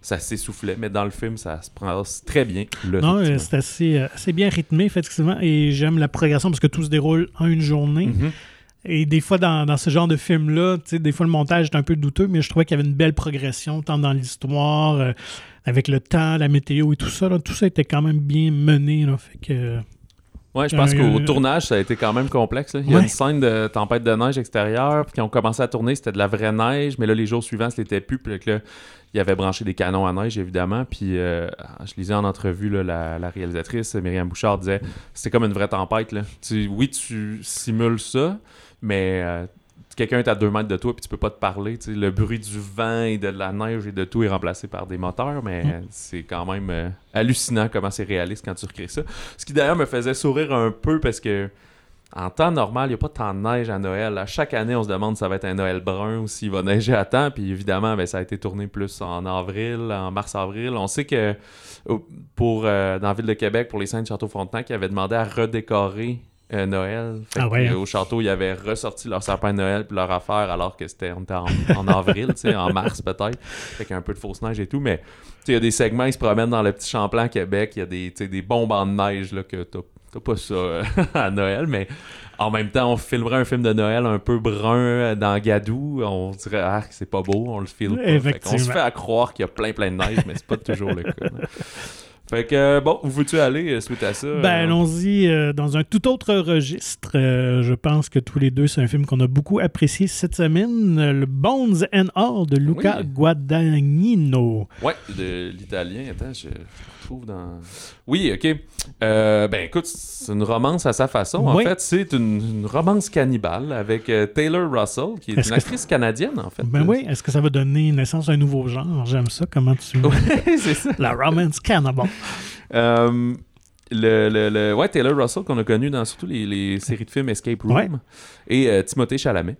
[SPEAKER 2] Ça s'essoufflait. Mais dans le film, ça se prend très bien. Le
[SPEAKER 1] Non, euh, c'est assez, euh, assez bien rythmé, effectivement, et j'aime la progression parce que tout se déroule en une journée.
[SPEAKER 2] Mhm.
[SPEAKER 1] Et des fois, dans, dans ce genre de film-là, des fois, le montage est un peu douteux, mais je trouvais qu'il y avait une belle progression, tant dans l'histoire, euh, avec le temps, la météo et tout ça. là. tout ça était quand même bien mené. Là, fait que,
[SPEAKER 2] Ouais, je pense
[SPEAKER 1] Euh,
[SPEAKER 2] qu'au tournage, ça a été quand même complexe. là. Il y a
[SPEAKER 1] Ouais.
[SPEAKER 2] une scène de tempête de neige extérieure, puis qui ont commencé à tourner, c'était de la vraie neige, mais là, les jours suivants, c'était plus. Puis là, il avait branché des canons à neige, évidemment. Puis euh, je lisais en entrevue, là, la, la réalisatrice, Myriam Bouchard, disait c'est comme une vraie tempête. Là. Tu, oui, tu simules ça, mais euh, quelqu'un est à deux mètres de toi, puis tu peux pas te parler. Le bruit du vent et de la neige et de tout est remplacé par des moteurs, mais
[SPEAKER 1] Mm.
[SPEAKER 2] c'est quand même euh, hallucinant comment c'est réaliste quand tu recrées ça. Ce qui d'ailleurs me faisait sourire un peu parce que en temps normal, il n'y a pas tant de neige à Noël. À chaque année, on se demande si ça va être un Noël brun ou s'il va neiger à temps. Puis évidemment, ben, ça a été tourné plus en avril, en mars-avril. On sait que pour euh, dans la ville de Québec, pour les scènes de Château Frontenac, ils avaient demandé à redécorer euh, Noël. Fait
[SPEAKER 1] Ah ouais, hein?
[SPEAKER 2] Au château, ils avaient ressorti leur sapin de Noël puis leur affaire alors que c'était on était en, en avril, tu sais, en mars peut-être. Fait qu'il y a un peu de fausse neige et tout. Mais il y a des segments, ils se promènent dans le petit Champlain Québec. Il y a des, des bombes en neige là, que t'as pas ça euh, à Noël, mais en même temps, on filmerait un film de Noël un peu brun euh, dans Gadou. On dirait, ah, c'est pas beau, on le filme pas. Fait qu'on se fait à croire qu'il y a plein plein de neige, mais c'est pas toujours le cas. Fait que, euh, bon, où veux-tu aller euh, suite à ça?
[SPEAKER 1] Ben,
[SPEAKER 2] euh?
[SPEAKER 1] allons-y euh, dans un tout autre registre. Euh, je pense que tous les deux, c'est un film qu'on a beaucoup apprécié cette semaine. Le Bones and All de Luca
[SPEAKER 2] Oui.
[SPEAKER 1] Guadagnino.
[SPEAKER 2] Ouais, de l'italien. Attends, je trouve dans. Oui, ok. Euh, ben écoute, c'est une romance à sa façon. En
[SPEAKER 1] Oui.
[SPEAKER 2] fait, c'est une, une romance cannibale avec euh, Taylor Russell, qui est une actrice canadienne, en fait.
[SPEAKER 1] Ben oui, est-ce que ça va donner naissance à un nouveau genre? J'aime ça, comment tu...
[SPEAKER 2] Ouais, c'est ça.
[SPEAKER 1] La romance cannibal.
[SPEAKER 2] Euh, le, le, le- ouais, Taylor Russell, qu'on a connu dans surtout les, les séries de films Escape Room,
[SPEAKER 1] Ouais.
[SPEAKER 2] et euh, Timothée Chalamet.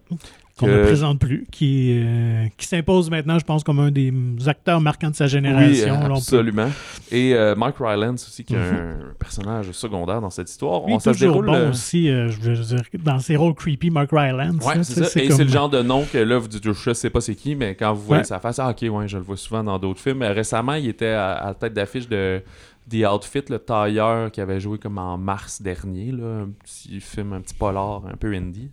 [SPEAKER 1] Qu'on ne présente plus, qui, euh, qui s'impose maintenant, je pense, comme un des acteurs marquants de sa génération. peut-
[SPEAKER 2] absolument. Et euh, Mark Rylance aussi, qui est
[SPEAKER 1] Mhm.
[SPEAKER 2] un personnage secondaire dans cette histoire. On, ça se
[SPEAKER 1] toujours
[SPEAKER 2] déroule,
[SPEAKER 1] bon
[SPEAKER 2] euh,
[SPEAKER 1] aussi, euh, je veux dire, dans ses rôles creepy, Mark Rylance.
[SPEAKER 2] Ouais, c'est ça. Et
[SPEAKER 1] comme-
[SPEAKER 2] c'est le genre de nom que là, vous dites, je sais pas c'est qui, mais quand vous voyez
[SPEAKER 1] Ouais.
[SPEAKER 2] sa face, ah, ok, ouais, je le vois souvent dans d'autres films. Récemment, il était à, à la tête d'affiche de The Outfit, le tailleur qui avait joué comme en mars dernier, là, un petit film, un petit polar, un peu indie.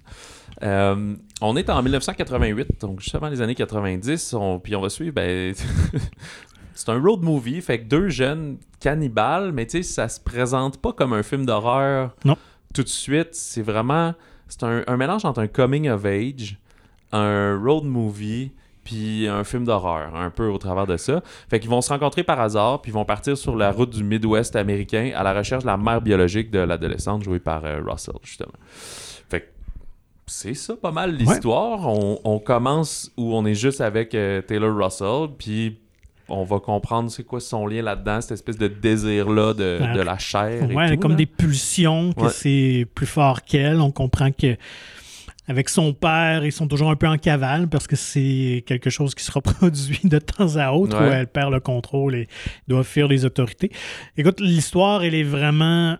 [SPEAKER 2] Euh, on est en 1988, donc juste avant les années 90, on- puis on va suivre, ben, c'est un road movie, fait que deux jeunes cannibales, mais tu sais, ça se présente pas comme un film d'horreur
[SPEAKER 1] Non.
[SPEAKER 2] tout de suite. C'est vraiment, c'est un, un mélange entre un coming of age, un road movie, puis un film d'horreur, un peu au travers de ça. Fait qu'ils vont se rencontrer par hasard, puis ils vont partir sur la route du Midwest américain à la recherche de la mère biologique de l'adolescente jouée par euh, Russell, justement. C'est ça pas mal l'histoire. On, on commence où on est juste avec euh, Taylor Russell, puis on va comprendre c'est quoi son lien là-dedans, cette espèce de désir-là de, de la chair. et
[SPEAKER 1] Ouais, elle a
[SPEAKER 2] tout,
[SPEAKER 1] comme
[SPEAKER 2] là.
[SPEAKER 1] des pulsions, que
[SPEAKER 2] Ouais.
[SPEAKER 1] c'est plus fort qu'elle. On comprend que avec son père, ils sont toujours un peu en cavale parce que c'est quelque chose qui se reproduit de temps à autre
[SPEAKER 2] Ouais.
[SPEAKER 1] où elle perd le contrôle et doit fuir les autorités. Écoute, l'histoire, elle est vraiment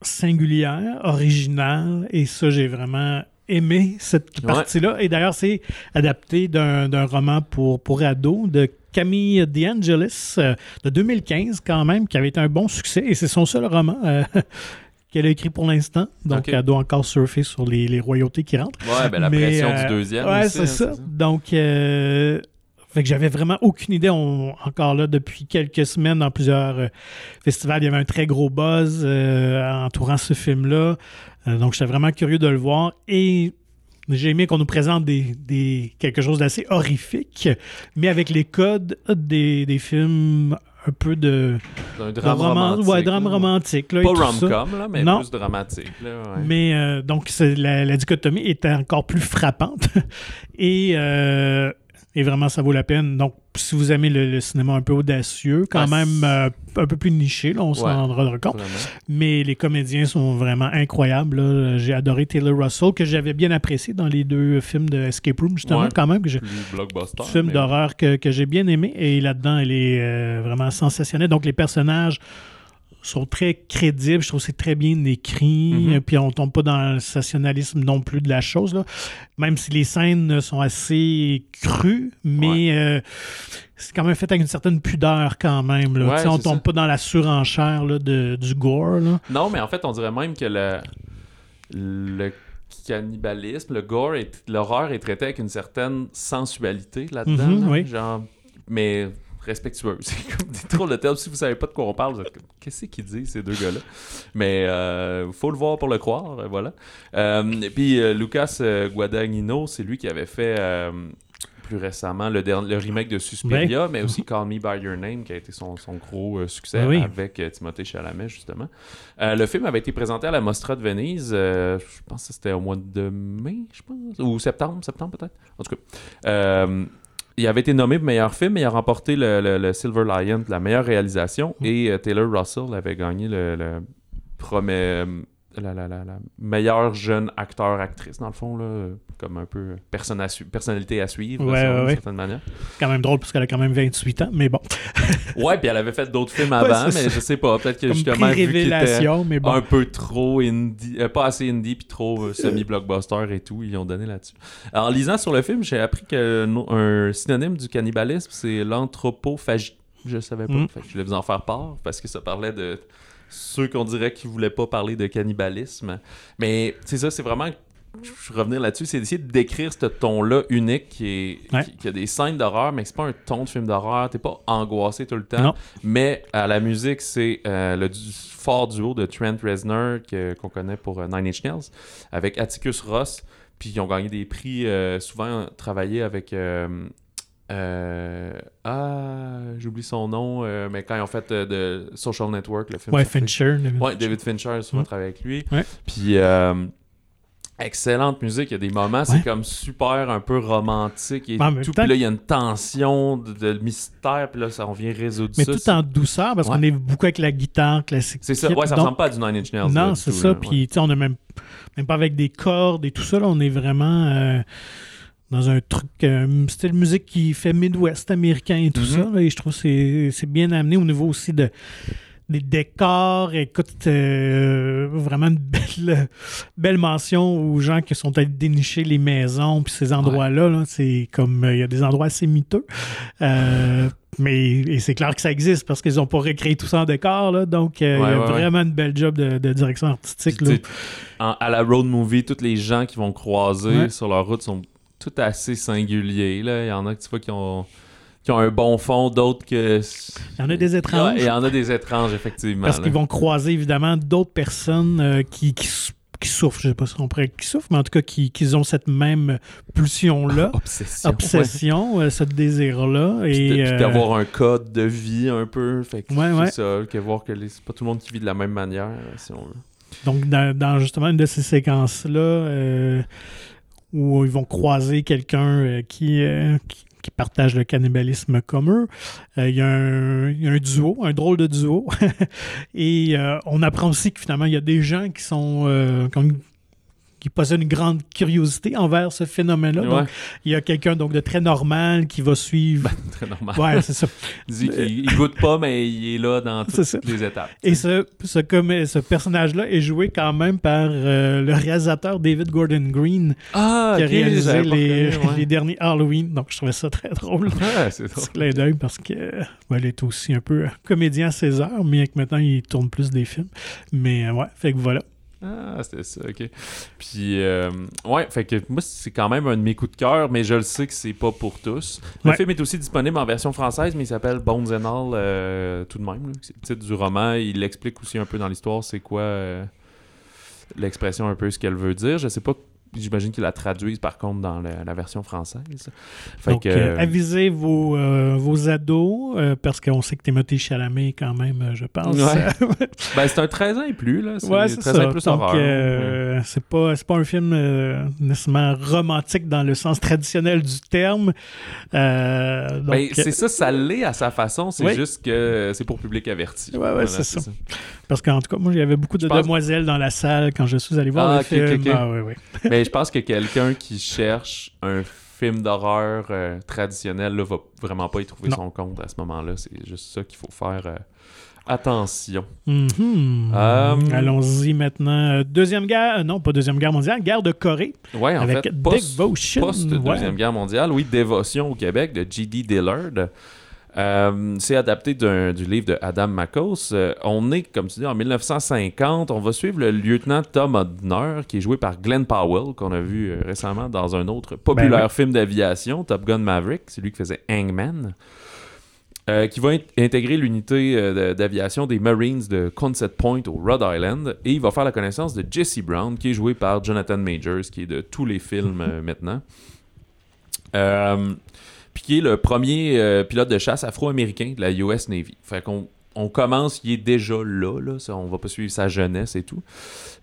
[SPEAKER 1] singulière, originale, et ça, j'ai vraiment aimé cette
[SPEAKER 2] Ouais.
[SPEAKER 1] partie-là. Et d'ailleurs, c'est adapté d'un roman pour, pour ados de Camille DeAngelis euh, de 2015 quand même, qui avait été un bon succès, et c'est son seul roman euh, qu'elle a écrit pour l'instant. Donc,
[SPEAKER 2] Ok.
[SPEAKER 1] elle doit encore surfer sur les, les royautés qui rentrent.
[SPEAKER 2] Ouais, ben la
[SPEAKER 1] Mais,
[SPEAKER 2] pression
[SPEAKER 1] euh,
[SPEAKER 2] du deuxième.
[SPEAKER 1] Ouais,
[SPEAKER 2] aussi,
[SPEAKER 1] c'est
[SPEAKER 2] hein,
[SPEAKER 1] ça. Donc, euh, fait que j'avais vraiment aucune idée. On- encore là, depuis quelques semaines, dans plusieurs euh, festivals, il y avait un très gros buzz euh, entourant ce film-là. Euh, donc, j'étais vraiment curieux de le voir. Et j'ai aimé qu'on nous présente des, des- quelque chose d'assez horrifique, mais avec les codes des, des films un peu de,
[SPEAKER 2] Un
[SPEAKER 1] de
[SPEAKER 2] drame
[SPEAKER 1] roman-
[SPEAKER 2] romantique.
[SPEAKER 1] ouais, drame
[SPEAKER 2] là.
[SPEAKER 1] romantique. là,
[SPEAKER 2] Pas rom-com, là, mais
[SPEAKER 1] Non.
[SPEAKER 2] plus dramatique. Là, ouais.
[SPEAKER 1] Mais euh, donc, c'est- la, la dichotomie était encore plus frappante. Et euh, Et vraiment, ça vaut la peine. Donc, si vous aimez le, le cinéma un peu audacieux, quand
[SPEAKER 2] Ah,
[SPEAKER 1] même euh, un peu plus niché, là, on s'en
[SPEAKER 2] Ouais.
[SPEAKER 1] rendra compte.
[SPEAKER 2] Vraiment.
[SPEAKER 1] Mais les comédiens sont vraiment incroyables. J'ai adoré Taylor Russell, que j'avais bien apprécié dans les deux films de Escape Room, justement,
[SPEAKER 2] Ouais.
[SPEAKER 1] quand même. Que
[SPEAKER 2] blockbuster.
[SPEAKER 1] film
[SPEAKER 2] mais-
[SPEAKER 1] d'horreur que, que j'ai bien aimé. Et là-dedans, elle est euh, vraiment sensationnelle. Donc, les personnages sont très crédibles. Je trouve que c'est très bien écrit. Euh, Puis, on tombe pas dans le sensationnalisme non plus de la chose. Là. Même si les scènes sont assez crues, mais euh, c'est quand même fait avec une certaine pudeur quand même. Là.
[SPEAKER 2] Ouais,
[SPEAKER 1] on tombe
[SPEAKER 2] ça.
[SPEAKER 1] pas dans la surenchère là, de, du gore. Là.
[SPEAKER 2] Non, mais en fait, on dirait même que le, le cannibalisme, le gore, l'horreur est traité avec une certaine sensualité là-dedans.
[SPEAKER 1] Mhm,
[SPEAKER 2] là.
[SPEAKER 1] oui.
[SPEAKER 2] Genre, mais respectueuse. C'est comme des drôles de termes. Si vous savez pas de quoi on parle, vous êtes comme, qu'est-ce qu'ils disent, ces deux gars-là? Mais il faut le voir pour le croire, euh, voilà. Euh, et puis, euh, Lucas euh, Guadagnino, c'est lui qui avait fait... euh, plus récemment le, remake de Suspiria, mais aussi Call Me By Your Name, qui a été son, son gros euh, succès
[SPEAKER 1] Oui.
[SPEAKER 2] avec euh, Timothée Chalamet, justement. Euh, le film avait été présenté à la Mostra de Venise, euh, je pense que c'était au mois de mai, je pense, ou septembre, septembre peut-être. En tout cas, euh, il avait été nommé meilleur film, mais il a remporté le, le- le Silver Lion la meilleure réalisation,
[SPEAKER 1] Mm.
[SPEAKER 2] et euh, Taylor Russell avait gagné le, le premier- euh, la, la- la- la meilleure jeune acteur-actrice, dans le fond, là, comme un peu personne à su- personnalité à suivre,
[SPEAKER 1] Ouais, ouais,
[SPEAKER 2] d'une
[SPEAKER 1] ouais.
[SPEAKER 2] certaine manière.
[SPEAKER 1] quand même drôle parce qu'elle a quand même 28 ans. Mais bon,
[SPEAKER 2] Ouais, puis elle avait fait d'autres films avant, mais
[SPEAKER 1] ça.
[SPEAKER 2] je sais pas, peut-être que
[SPEAKER 1] comme
[SPEAKER 2] justement, vu qu'il était.
[SPEAKER 1] Mais bon.
[SPEAKER 2] un peu trop indie, euh, pas assez indie puis trop euh, semi-blockbuster et tout, ils ont donné là-dessus. En lisant sur le film, j'ai appris que no- un synonyme du cannibalisme, c'est l'anthropophagie. Je savais pas,
[SPEAKER 1] Mm.
[SPEAKER 2] fait que je voulais vous en faire part parce que ça parlait de ceux qu'on dirait qui voulaient pas parler de cannibalisme. Mais c'est ça, c'est vraiment je vais revenir là-dessus, c'est d'essayer de décrire ce ton-là unique qui, est,
[SPEAKER 1] Ouais.
[SPEAKER 2] qui, qui a des scènes d'horreur, mais c'est pas un ton de film d'horreur, t'es pas angoissé tout le temps.
[SPEAKER 1] Non.
[SPEAKER 2] Mais à la musique, c'est euh, le du- fort duo de Trent Reznor que- qu'on connaît pour euh, Nine Inch Nails avec Atticus Ross. Puis ils ont gagné des prix, euh, souvent travaillé avec. Euh, ah, j'oublie son nom, euh, mais quand ils ont fait euh, de Social Network, le film.
[SPEAKER 1] Ouais. Fincher. David
[SPEAKER 2] Ouais,
[SPEAKER 1] Fincher.
[SPEAKER 2] David Fincher souvent
[SPEAKER 1] Ouais.
[SPEAKER 2] avec lui.
[SPEAKER 1] Ouais.
[SPEAKER 2] Puis, excellente musique. Il y a des moments, c'est comme super, un peu romantique et tout. Puis là, il y a une tension de, de mystère. Puis là, ça, on vient résoudre
[SPEAKER 1] Mais
[SPEAKER 2] ça.
[SPEAKER 1] tout en douceur, parce qu'on est beaucoup avec la guitare classique.
[SPEAKER 2] C'est ça. Ouais, ça
[SPEAKER 1] Donc,
[SPEAKER 2] ressemble pas à du Nine Inch Nails.
[SPEAKER 1] Non, c'est ça. Puis, tu sais, on a même, même pas avec des cordes et tout ça. Là, on est vraiment dans un truc, euh, style musique qui fait Midwest américain et tout
[SPEAKER 2] Mhm.
[SPEAKER 1] ça. là, et je trouve que c'est bien amené au niveau aussi de des décors. Écoute, euh, vraiment une belle, belle mention aux gens qui sont allés dénicher les maisons puis ces endroits-là. là. c'est comme, euh, il y a des endroits assez miteux. Euh, mais c'est clair que ça existe parce qu'ils n'ont pas recréé tout ça en décor. Là, donc, euh, il y a
[SPEAKER 2] ouais, ouais.
[SPEAKER 1] vraiment une belle job de, de direction artistique. Là.
[SPEAKER 2] en- à la road movie, tous les gens qui vont croiser sur leur route sont tout assez singuliers. Là. Il y en a que tu vois qui ont, qui ont un bon fond, d'autres que.
[SPEAKER 1] Il y en a des étranges.
[SPEAKER 2] Il y en a des étranges, effectivement.
[SPEAKER 1] parce qu'ils vont croiser évidemment d'autres personnes euh, qui, qui, qui souffrent. Je ne sais pas si on pourrait qui souffrent, mais en tout cas qui, qui ont cette même pulsion-là.
[SPEAKER 2] Obsession. ouais.
[SPEAKER 1] Obsession, euh, ce désir-là. Et, euh,
[SPEAKER 2] d'avoir un code de vie un peu. Fait que
[SPEAKER 1] Ouais,
[SPEAKER 2] c'est
[SPEAKER 1] ouais.
[SPEAKER 2] ça, que voir que les- c'est pas tout le monde qui vit de la même manière, si on veut.
[SPEAKER 1] Donc, dans, dans justement une de ces séquences-là, euh, où ils vont croiser quelqu'un euh, qui, euh, qui, qui partage le cannibalisme comme eux, euh, il y, a un- duo, un drôle de duo. Et on apprend aussi que finalement, il y a des gens qui sont. euh, qui possèdent une grande curiosité envers ce phénomène-là.
[SPEAKER 2] Ouais,
[SPEAKER 1] Donc, il y a quelqu'un donc de très normal qui va suivre.
[SPEAKER 2] très normal.
[SPEAKER 1] ouais, c'est ça.
[SPEAKER 2] Il qu'il il goûte pas, mais il est là dans toutes les étapes.
[SPEAKER 1] Et ce, ce, personnage-là est joué quand même par euh, le réalisateur David Gordon Green,
[SPEAKER 2] ah,
[SPEAKER 1] qui a réalisé les,
[SPEAKER 2] ouais.
[SPEAKER 1] derniers Halloween. Donc, je trouvais ça très drôle.
[SPEAKER 2] Ah, c'est
[SPEAKER 1] clin d'œil parce que euh, ben, il est aussi un peu comédien à ses heures, bien que maintenant il tourne plus des films. Mais euh, ouais, fait que voilà.
[SPEAKER 2] Ah, c'était ça, ok. Puis, euh, ouais, fait que moi, c'est quand même un de mes coups de cœur, mais je le sais que c'est pas pour tous. Le
[SPEAKER 1] Ouais.
[SPEAKER 2] film est aussi disponible en version française, mais il s'appelle Bones and All euh, tout de même. C'est le titre du roman. Il explique aussi un peu dans l'histoire c'est quoi euh, l'expression, un peu ce qu'elle veut dire. Je sais pas j'imagine qu'ils la traduisent par contre dans la, la version française. Fait
[SPEAKER 1] Donc,
[SPEAKER 2] que,
[SPEAKER 1] euh, avisez vos, euh, vos ados, euh, parce qu'on sait que Timothée Chalamet, quand même, je pense.
[SPEAKER 2] Ouais. ben, c'est un 13 ans et plus, là. C'est
[SPEAKER 1] Ouais, c'est
[SPEAKER 2] 13
[SPEAKER 1] ça.
[SPEAKER 2] ans et plus
[SPEAKER 1] Donc, euh, c'est pas, c'est pas un film nécessairement romantique dans le sens traditionnel du terme. Donc,
[SPEAKER 2] Ben, c'est ça, ça l'est à sa façon, c'est
[SPEAKER 1] Oui.
[SPEAKER 2] juste que c'est pour public averti.
[SPEAKER 1] Ouais, ouais,
[SPEAKER 2] Voilà,
[SPEAKER 1] c'est ça. Parce qu'en tout cas, moi, il y avait beaucoup de
[SPEAKER 2] pense-
[SPEAKER 1] demoiselles dans la salle quand je suis allé voir
[SPEAKER 2] Ah,
[SPEAKER 1] le film. Ah.
[SPEAKER 2] Mais je pense que quelqu'un qui cherche un film d'horreur euh, traditionnel là, va vraiment pas y trouver
[SPEAKER 1] Non.
[SPEAKER 2] son compte à ce moment-là. C'est juste ça qu'il faut faire euh, attention.
[SPEAKER 1] Mhm.
[SPEAKER 2] Euh,
[SPEAKER 1] Allons-y maintenant. Deuxième guerre, non, pas deuxième guerre mondiale, guerre de Corée
[SPEAKER 2] Ouais, en
[SPEAKER 1] avec
[SPEAKER 2] fait, post,
[SPEAKER 1] Devotion.
[SPEAKER 2] post-Deuxième
[SPEAKER 1] Ouais.
[SPEAKER 2] Guerre mondiale, oui, Dévotion au Québec de G.D. Dillard. Euh, c'est adapté d'un- du livre de Adam Makos. Euh, on est, comme tu dis, en 1950. On va suivre le lieutenant Tom Hodner, qui est joué par Glenn Powell, qu'on a vu euh, récemment dans un autre populaire
[SPEAKER 1] Ben oui.
[SPEAKER 2] film d'aviation, Top Gun Maverick. C'est lui qui faisait Hangman. Euh, qui va int- intégrer l'unité euh, d'aviation des Marines de Quonset Point au Rhode Island et il va faire la connaissance de Jesse Brown qui est joué par Jonathan Majors qui est de tous les films euh, maintenant euh, puis qui est le premier euh, pilote de chasse afro-américain de la US Navy fait qu'on on commence, il est déjà là, là ça, on va pas suivre sa jeunesse et tout.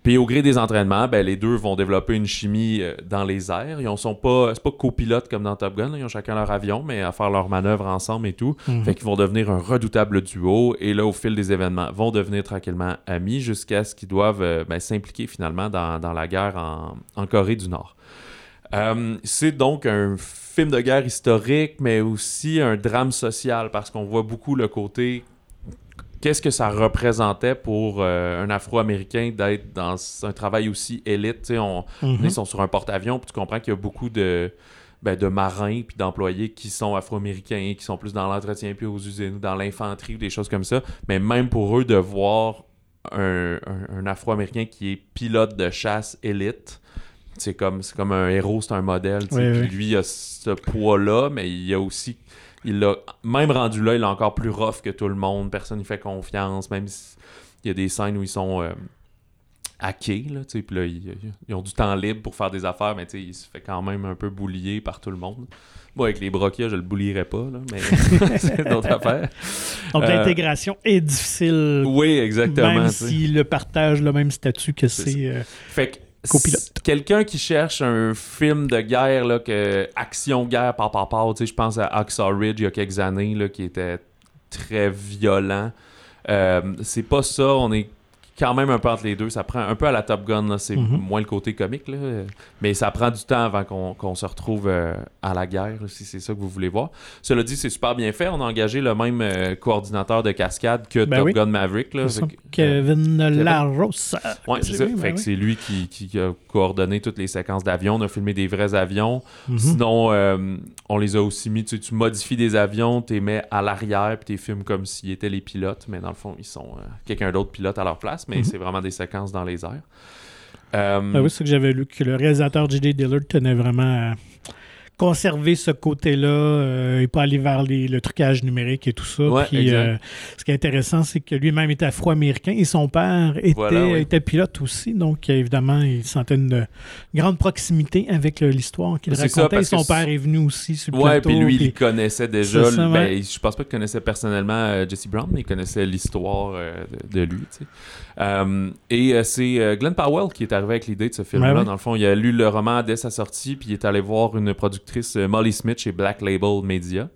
[SPEAKER 2] Puis au gré des entraînements, ben, les deux vont développer une chimie euh, dans les airs. Ils ne sont pas, c'est pas copilotes comme dans Top Gun, là. ils ont chacun leur avion, mais à faire leurs manœuvres ensemble et tout.
[SPEAKER 1] Mhm.
[SPEAKER 2] Fait qu'ils vont devenir un redoutable duo et là, au fil des événements, vont devenir tranquillement amis jusqu'à ce qu'ils doivent euh, ben, s'impliquer finalement dans, dans la guerre en, en Corée du Nord. Euh, c'est donc un film de guerre historique, mais aussi un drame social parce qu'on voit beaucoup le côté. Qu'est-ce que ça représentait pour euh, un Afro-Américain d'être dans un travail aussi élite? On,
[SPEAKER 1] Mhm.
[SPEAKER 2] ils sont sur un porte-avions, puis tu comprends qu'il y a beaucoup de, ben, de marins puis d'employés qui sont afro-américains, qui sont plus dans l'entretien, puis aux usines, dans l'infanterie, ou des choses comme ça. Mais même pour eux, de voir un, un- un afro-américain qui est pilote de chasse élite, c'est comme, comme un héros, c'est un modèle.
[SPEAKER 1] Oui,
[SPEAKER 2] Puis lui, il a ce poids-là, mais il a aussi. Il l'a même rendu là, il est encore plus rough que tout le monde. Personne ne fait confiance. Même si- il y a des scènes où ils sont euh, hackés, là, puis là, ils, ils ont du temps libre pour faire des affaires, mais il se fait quand même un peu boulier par tout le monde. Moi, avec les broquias, je le boulierais pas, là, mais c'est d'autres affaires.
[SPEAKER 1] Donc,
[SPEAKER 2] Euh,
[SPEAKER 1] l'intégration est difficile,
[SPEAKER 2] Oui, exactement.
[SPEAKER 1] même s'ils le partagent le même statut que
[SPEAKER 2] C'est
[SPEAKER 1] c'est. euh,
[SPEAKER 2] Fait que Quelqu'un qui cherche un film de guerre, là, action guerre par par tu je pense à Hacksaw Ridge il y a quelques années, qui était très violent. Euh, c'est pas ça, on est quand même un peu entre les deux. Ça prend un peu à la Top Gun, c'est
[SPEAKER 1] Mhm.
[SPEAKER 2] moins le côté comique, là, euh, mais ça prend du temps avant qu'on se retrouve euh, à la guerre, si c'est ça que vous voulez voir. Cela dit, c'est super bien fait. On a engagé le même euh, coordinateur de cascade que
[SPEAKER 1] Ben
[SPEAKER 2] Top
[SPEAKER 1] oui.
[SPEAKER 2] Gun Maverick. Là, Fait euh,
[SPEAKER 1] Kevin Laros.
[SPEAKER 2] Ouais, c'est ça. fait que c'est lui qui, qui a coordonné toutes les séquences d'avions. On a filmé des vrais avions.
[SPEAKER 1] Mhm.
[SPEAKER 2] Sinon, euh, on les a aussi mis. Tu, sais, tu modifies des avions, tu les mets à l'arrière, puis tu les filmes comme s'ils étaient les pilotes. Mais dans le fond, ils sont euh, quelqu'un d'autre pilote à leur place. Mais
[SPEAKER 1] Mhm.
[SPEAKER 2] c'est vraiment des séquences dans les airs. Euh,
[SPEAKER 1] Ah oui, c'est que j'avais lu que le réalisateur J.D. Dillard tenait vraiment à conserver ce côté-là euh, et pas aller vers les- le trucage numérique et tout ça.
[SPEAKER 2] Ouais,
[SPEAKER 1] Puis,
[SPEAKER 2] exact.
[SPEAKER 1] euh, ce qui est intéressant, c'est que lui-même était afro-américain et son père était,
[SPEAKER 2] Voilà, oui.
[SPEAKER 1] était pilote aussi. Donc, évidemment, il sentait une grande proximité avec euh, l'histoire qu'il
[SPEAKER 2] ça,
[SPEAKER 1] racontait. Son père est venu aussi sur le
[SPEAKER 2] Ouais, puis lui, il
[SPEAKER 1] puis-
[SPEAKER 2] connaissait déjà.
[SPEAKER 1] Ça,
[SPEAKER 2] Ben,
[SPEAKER 1] ouais.
[SPEAKER 2] je pense pas qu'il connaissait personnellement euh, Jesse Brown, mais il connaissait l'histoire de, de lui. tu sais. Et c'est Glenn Powell qui est arrivé avec l'idée de ce film-là.
[SPEAKER 1] Ouais, ouais.
[SPEAKER 2] Dans le fond, il a lu le roman dès sa sortie, puis il est allé voir une productrice, euh, Molly Smith, chez Black Label Media.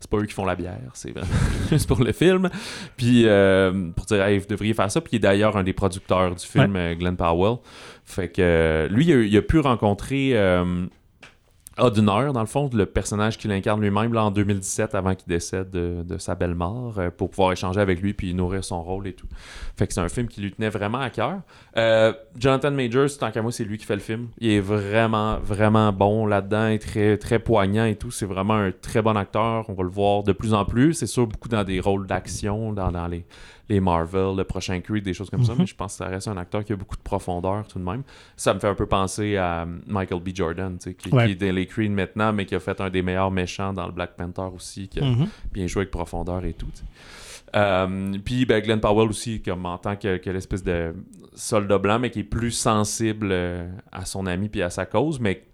[SPEAKER 2] C'est pas eux qui font la bière, c'est juste pour le film. Puis euh, pour dire, hey, vous devriez faire ça. Puis il est d'ailleurs un des producteurs du film, euh, Glenn Powell. Fait que lui, il a, il a pu rencontrer euh, Hodner, dans le fond, le personnage qu'il incarne lui-même en 2017, avant qu'il décède de, sa belle mort, euh, pour pouvoir échanger avec lui puis nourrir son rôle et tout. Fait que c'est un film qui lui tenait vraiment à cœur. Euh, Jonathan Majors, tant qu'à moi, c'est lui qui fait le film. Il est vraiment, vraiment bon là-dedans, très, très poignant et tout. C'est vraiment un très bon acteur. On va le voir de plus en plus. C'est sûr, beaucoup dans des rôles d'action, dans, dans les, les Marvel, le prochain Creed, des choses comme ça.
[SPEAKER 1] Mhm.
[SPEAKER 2] Mais je pense que ça reste un acteur qui a beaucoup de profondeur tout de même. Ça me fait un peu penser à euh, Michael B. Jordan, tu sais, qui,
[SPEAKER 1] Ouais.
[SPEAKER 2] qui est dans les Creed maintenant, mais qui a fait un des meilleurs méchants dans le Black Panther aussi, qui a
[SPEAKER 1] Mhm.
[SPEAKER 2] bien joué avec profondeur et tout. Euh, puis ben, Glenn Powell aussi, comme en tant que, que l'espèce de soldat blanc, mais qui est plus sensible euh, à son ami puis à sa cause, mais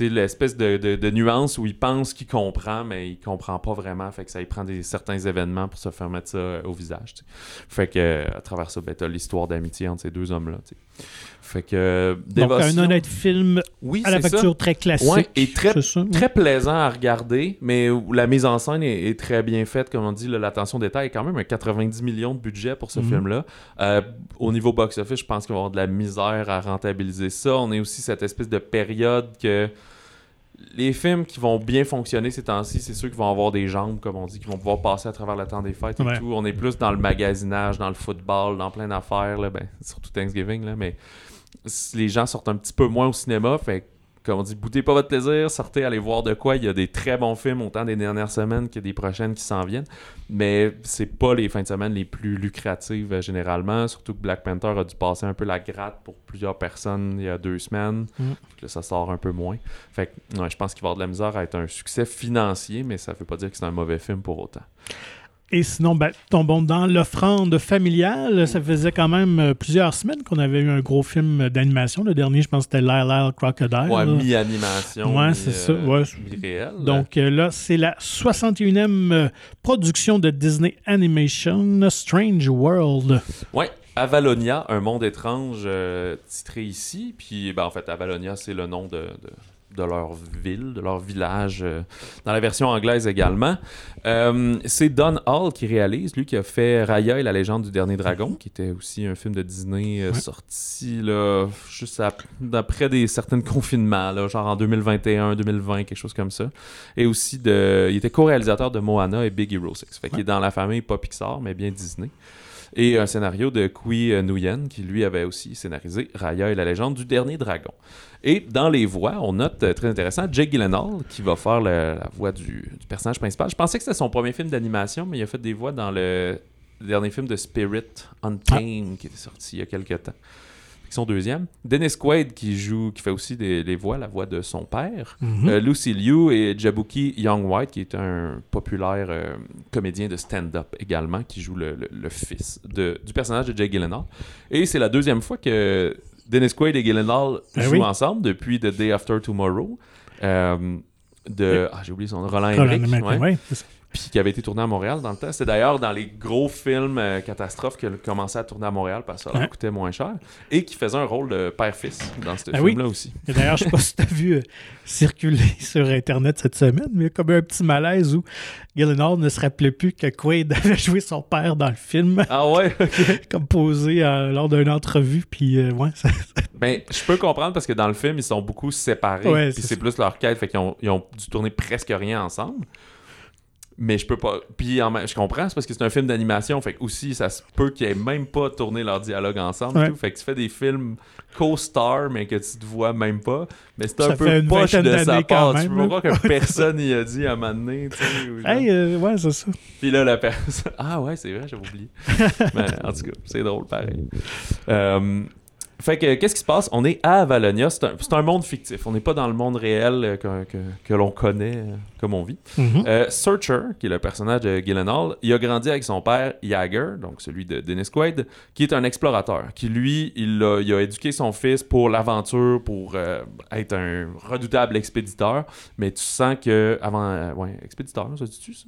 [SPEAKER 2] l'espèce de, de, de nuance où il pense qu'il comprend, mais il comprend pas vraiment. Fait que ça, il prend des, certains événements pour se faire mettre ça euh, au visage. Fait que euh, à travers ça, ben, t'as l'histoire d'amitié entre ces deux hommes-là. Fait que euh,
[SPEAKER 1] Donc, un honnête film
[SPEAKER 2] oui,
[SPEAKER 1] à la
[SPEAKER 2] ça.
[SPEAKER 1] facture très classique.
[SPEAKER 2] Ouais, et très,
[SPEAKER 1] ça?
[SPEAKER 2] très plaisant à regarder, mais où la mise en scène est, est très bien faite, comme on dit, l'attention détail est quand même un 90 millions de budget pour ce
[SPEAKER 1] Mhm.
[SPEAKER 2] film-là. Euh, au niveau box-office, je pense qu'il va y avoir de la misère à rentabiliser ça. On est aussi cette espèce de période que les films qui vont bien fonctionner ces temps-ci, c'est ceux qui vont avoir des jambes, comme on dit, qui vont pouvoir passer à travers le temps des fêtes et
[SPEAKER 1] Ouais.
[SPEAKER 2] tout. On est plus dans le magasinage, dans le football, dans plein d'affaires, là, ben, surtout Thanksgiving, là, mais les gens sortent un petit peu moins au cinéma, fait comme on dit, boudez pas votre plaisir, sortez, allez voir de quoi. Il y a des très bons films autant des dernières semaines que des prochaines qui s'en viennent, mais c'est pas les fins de semaine les plus lucratives euh, généralement, surtout que Black Panther a dû passer un peu la gratte pour plusieurs personnes il y a deux semaines,
[SPEAKER 1] Mm.
[SPEAKER 2] Là, ça sort un peu moins. Fait que, ouais, je pense qu'il va avoir de la misère à être un succès financier, mais ça veut pas dire que c'est un mauvais film pour autant.
[SPEAKER 1] Et sinon, ben, tombons dans l'offrande familiale. Ça faisait quand même euh, plusieurs semaines qu'on avait eu un gros film d'animation. Le dernier, je pense, c'était Lyle Lyle Crocodile.
[SPEAKER 2] Ouais, mi-animation.
[SPEAKER 1] Ouais, c'est ça,
[SPEAKER 2] euh,
[SPEAKER 1] ouais. Donc euh, là, c'est la 61e euh, production de Disney Animation, Strange World.
[SPEAKER 2] Ouais, Avalonia, un monde étrange euh, titré ici. Puis, ben, en fait, Avalonia, c'est le nom de, de, de leur ville, de leur village, euh, dans la version anglaise également. Euh, c'est Don Hall qui réalise, lui qui a fait Raya et la légende du dernier dragon, qui était aussi un film de Disney euh,
[SPEAKER 1] Ouais.
[SPEAKER 2] sorti là, juste ap- d'après des certains confinements, là, genre en 2021, 2020, quelque chose comme ça. Et aussi, de, il était co-réalisateur de Moana et Big Hero 6. Fait qu'il est dans la famille pas Pixar, mais bien Disney. Et un scénario de Kui Nguyen, qui lui avait aussi scénarisé Raya et la légende du dernier dragon. Et dans les voix, on note euh, très intéressant Jake Gyllenhaal, qui va faire le- la voix du, du personnage principal. Je pensais que c'était son premier film d'animation, mais il a fait des voix dans le dernier film de Spirit Untamed, qui est sorti il y a quelques temps. Fait que Son deuxième. Dennis Quaid, qui joue, qui fait aussi des, les voix, la voix de son père.
[SPEAKER 1] Mhm.
[SPEAKER 2] Euh, Lucy Liu et Jabuki Young White, qui est un populaire euh, comédien de stand-up également, qui joue le, le- le fils de, du personnage de Jake Gyllenhaal. Et c'est la deuxième fois que Dennis Quaid et Gyllenhaal
[SPEAKER 1] Ben
[SPEAKER 2] jouent
[SPEAKER 1] oui.
[SPEAKER 2] ensemble depuis The Day After Tomorrow. euh, de ah, j'ai oublié son nom, Roland Emmerich, ouais. Puis qui avait été tourné à Montréal dans le temps. C'est d'ailleurs dans les gros films euh, catastrophes qu'elle commençait à tourner à Montréal parce que ça leur coûtait moins cher et qui faisait un rôle de père-fils dans ce
[SPEAKER 1] Ben oui.
[SPEAKER 2] film-là aussi.
[SPEAKER 1] Et d'ailleurs, je sais pas si tu as vu euh, circuler sur Internet cette semaine, mais il y a comme un petit malaise où Gyllenhaal ne se rappelait plus que Quaid avait joué son père dans le film,
[SPEAKER 2] Ah ouais,
[SPEAKER 1] comme posé euh, lors d'une entrevue. Puis, euh, ouais, ça-
[SPEAKER 2] Ben, je peux comprendre parce que dans le film, ils sont beaucoup séparés.
[SPEAKER 1] Ouais,
[SPEAKER 2] puis
[SPEAKER 1] c'est
[SPEAKER 2] plus leur quête, fait qu'ils ont, ils ont dû tourner presque rien ensemble. Mais je peux pas. Puis en même- je comprends, c'est parce que c'est un film d'animation. Fait que aussi, ça se peut qu'ils aient même pas tourné leur dialogue ensemble.
[SPEAKER 1] Ouais.
[SPEAKER 2] tout. Fait que tu fais des films co-star, mais que tu te vois même pas. Mais c'est un peu poche de sa part. Tu peux croire que personne y a dit à un moment donné. tu sais, ou genre-
[SPEAKER 1] Hey, euh, ouais, c'est ça.
[SPEAKER 2] Puis là, la personne. Ah ouais, c'est vrai, j'avais oublié. Mais en tout cas, c'est drôle pareil. Euh, fait que, qu'est-ce qui se passe? On est à Valonia. C'est un, monde fictif. On n'est pas dans le monde réel euh, que, que- que l'on connaît, euh, comme on vit.
[SPEAKER 1] Mhm.
[SPEAKER 2] Euh, Searcher, qui est le personnage de Gyllenhaal, il a grandi avec son père, Jagger, donc celui de Dennis Quaid, qui est un explorateur, qui lui, il a, il a éduqué son fils pour l'aventure, pour euh, être un redoutable expéditeur, mais tu sens que, avant, euh, ouais, expéditeur, ça dit-tu ça?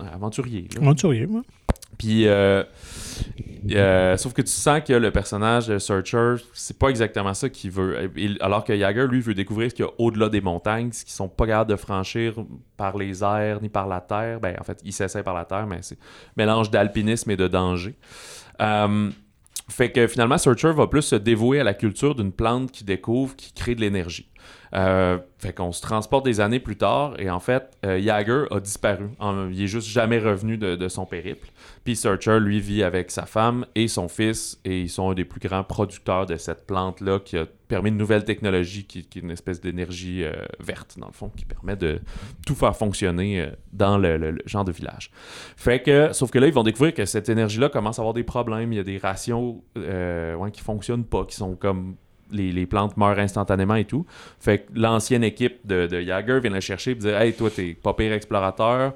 [SPEAKER 2] Ouais, aventurier, là.
[SPEAKER 1] Aventurier, moi.
[SPEAKER 2] Puis, euh, euh, sauf que tu sens que le personnage de Searcher, c'est pas exactement ça qu'il veut. Alors que Jagger, lui, veut découvrir ce qu'il y a au-delà des montagnes, ce qu'ils sont pas capables de franchir par les airs ni par la terre. Ben, en fait, il s'essaie par la terre, mais c'est mélange d'alpinisme et de danger. Euh, fait que finalement, Searcher va plus se dévouer à la culture d'une plante qu'il découvre qui crée de l'énergie. Euh, fait qu'on se transporte des années plus tard et en fait, euh, Jagger a disparu. Il est juste jamais revenu de, son périple. Puis Searcher, lui, vit avec sa femme et son fils et ils sont un des plus grands producteurs de cette plante-là qui a permis une nouvelle technologie qui, est une espèce d'énergie euh, verte, dans le fond, qui permet de tout faire fonctionner dans le, le- genre de village. Fait que, sauf que là, ils vont découvrir que cette énergie-là commence à avoir des problèmes. Il y a des ratios euh, ouais, qui fonctionnent pas, qui sont comme les, les plantes meurent instantanément et tout. Fait que l'ancienne équipe de, de Jagger vient le chercher et dire Hey, toi, t'es pas pire explorateur.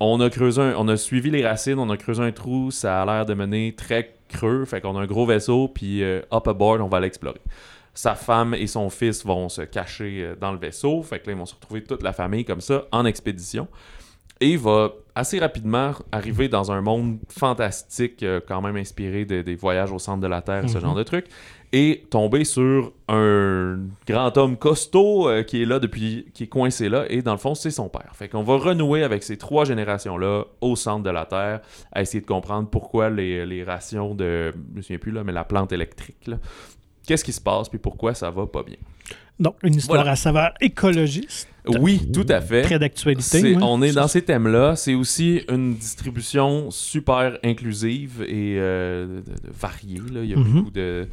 [SPEAKER 2] on a creusé un- on a suivi les racines, on a creusé un trou, ça a l'air de mener très creux, fait qu'on a un gros vaisseau, puis euh, up aboard, on va l'explorer. Sa femme et son fils vont se cacher euh, dans le vaisseau, fait que là, ils vont se retrouver toute la famille comme ça en expédition. Et il va assez rapidement arriver dans un monde fantastique, euh, quand même inspiré de- des voyages au centre de la Terre, ce
[SPEAKER 1] Mhm.
[SPEAKER 2] genre de truc, et tomber sur un grand homme costaud euh, qui est là depuis, qui est coincé là, et dans le fond, c'est son père. Fait qu'on va renouer avec ces trois générations-là au centre de la Terre, à essayer de comprendre pourquoi les, les rations de, je me souviens plus là, mais la plante électrique, qu'est-ce qui se passe, puis pourquoi ça va pas bien.
[SPEAKER 1] Donc, une histoire
[SPEAKER 2] Voilà.
[SPEAKER 1] à saveur écologiste,
[SPEAKER 2] Oui, tout à fait.
[SPEAKER 1] très d'actualité. Ouais.
[SPEAKER 2] on est dans ces thèmes-là. C'est aussi une distribution super inclusive et euh, variée. là. Il y a
[SPEAKER 1] Mhm.
[SPEAKER 2] beaucoup de,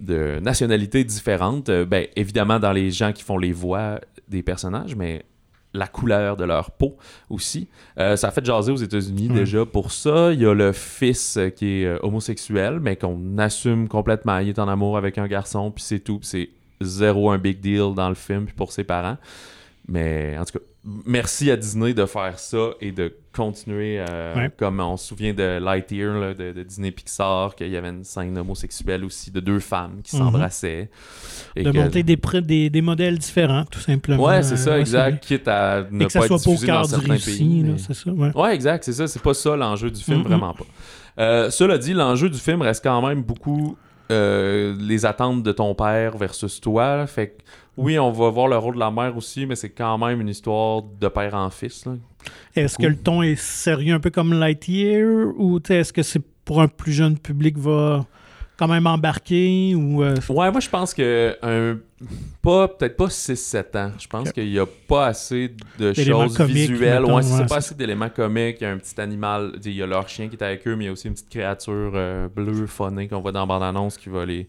[SPEAKER 2] de nationalités différentes. Euh, ben, évidemment, dans les gens qui font les voix des personnages, mais la couleur de leur peau aussi. Euh, ça a fait jaser aux États-Unis déjà pour ça. Il y a le fils qui est euh, homosexuel, mais qu'on assume complètement. Il est en amour avec un garçon, puis c'est tout. Puis c'est zéro un big deal dans le film, puis pour ses parents. Mais en tout cas, merci à Disney de faire ça et de continuer, euh,
[SPEAKER 1] Ouais.
[SPEAKER 2] comme on se souvient de Lightyear, là, de, de Disney Pixar, qu'il y avait une scène homosexuelle aussi de deux femmes qui
[SPEAKER 1] Mhm.
[SPEAKER 2] s'embrassaient.
[SPEAKER 1] De
[SPEAKER 2] que-
[SPEAKER 1] monter des, pr- des, des modèles différents, tout simplement.
[SPEAKER 2] Ouais, c'est ça, exact. Quitte à ne.
[SPEAKER 1] Et que ça
[SPEAKER 2] pas
[SPEAKER 1] soit
[SPEAKER 2] être
[SPEAKER 1] pas au
[SPEAKER 2] diffusé dans
[SPEAKER 1] cœur du
[SPEAKER 2] certains pays. mais-
[SPEAKER 1] c'est ça. Ouais.
[SPEAKER 2] Ouais, exact, c'est ça. C'est pas ça l'enjeu du film,
[SPEAKER 1] Mhm.
[SPEAKER 2] vraiment pas. Euh, cela dit, l'enjeu du film reste quand même beaucoup euh, les attentes de ton père versus toi. Fait que, oui, on va voir le rôle de la mère aussi, mais c'est quand même une histoire de père en fils.
[SPEAKER 1] Est-ce que le ton est sérieux un peu comme Lightyear ou est-ce que c'est pour un plus jeune public va quand même embarquer ou euh,
[SPEAKER 2] Ouais, moi je pense que un, pas peut-être pas 6-7 ans. Je pense qu'il y a pas assez de choses visuelles.
[SPEAKER 1] mettons,
[SPEAKER 2] ouais, c'est
[SPEAKER 1] ouais,
[SPEAKER 2] pas
[SPEAKER 1] c'est
[SPEAKER 2] assez d'éléments comiques. Il y a un petit animal, il y a leur chien qui est avec eux, mais il y a aussi une petite créature euh, bleue, phonée qu'on voit dans la bande-annonce qui va les,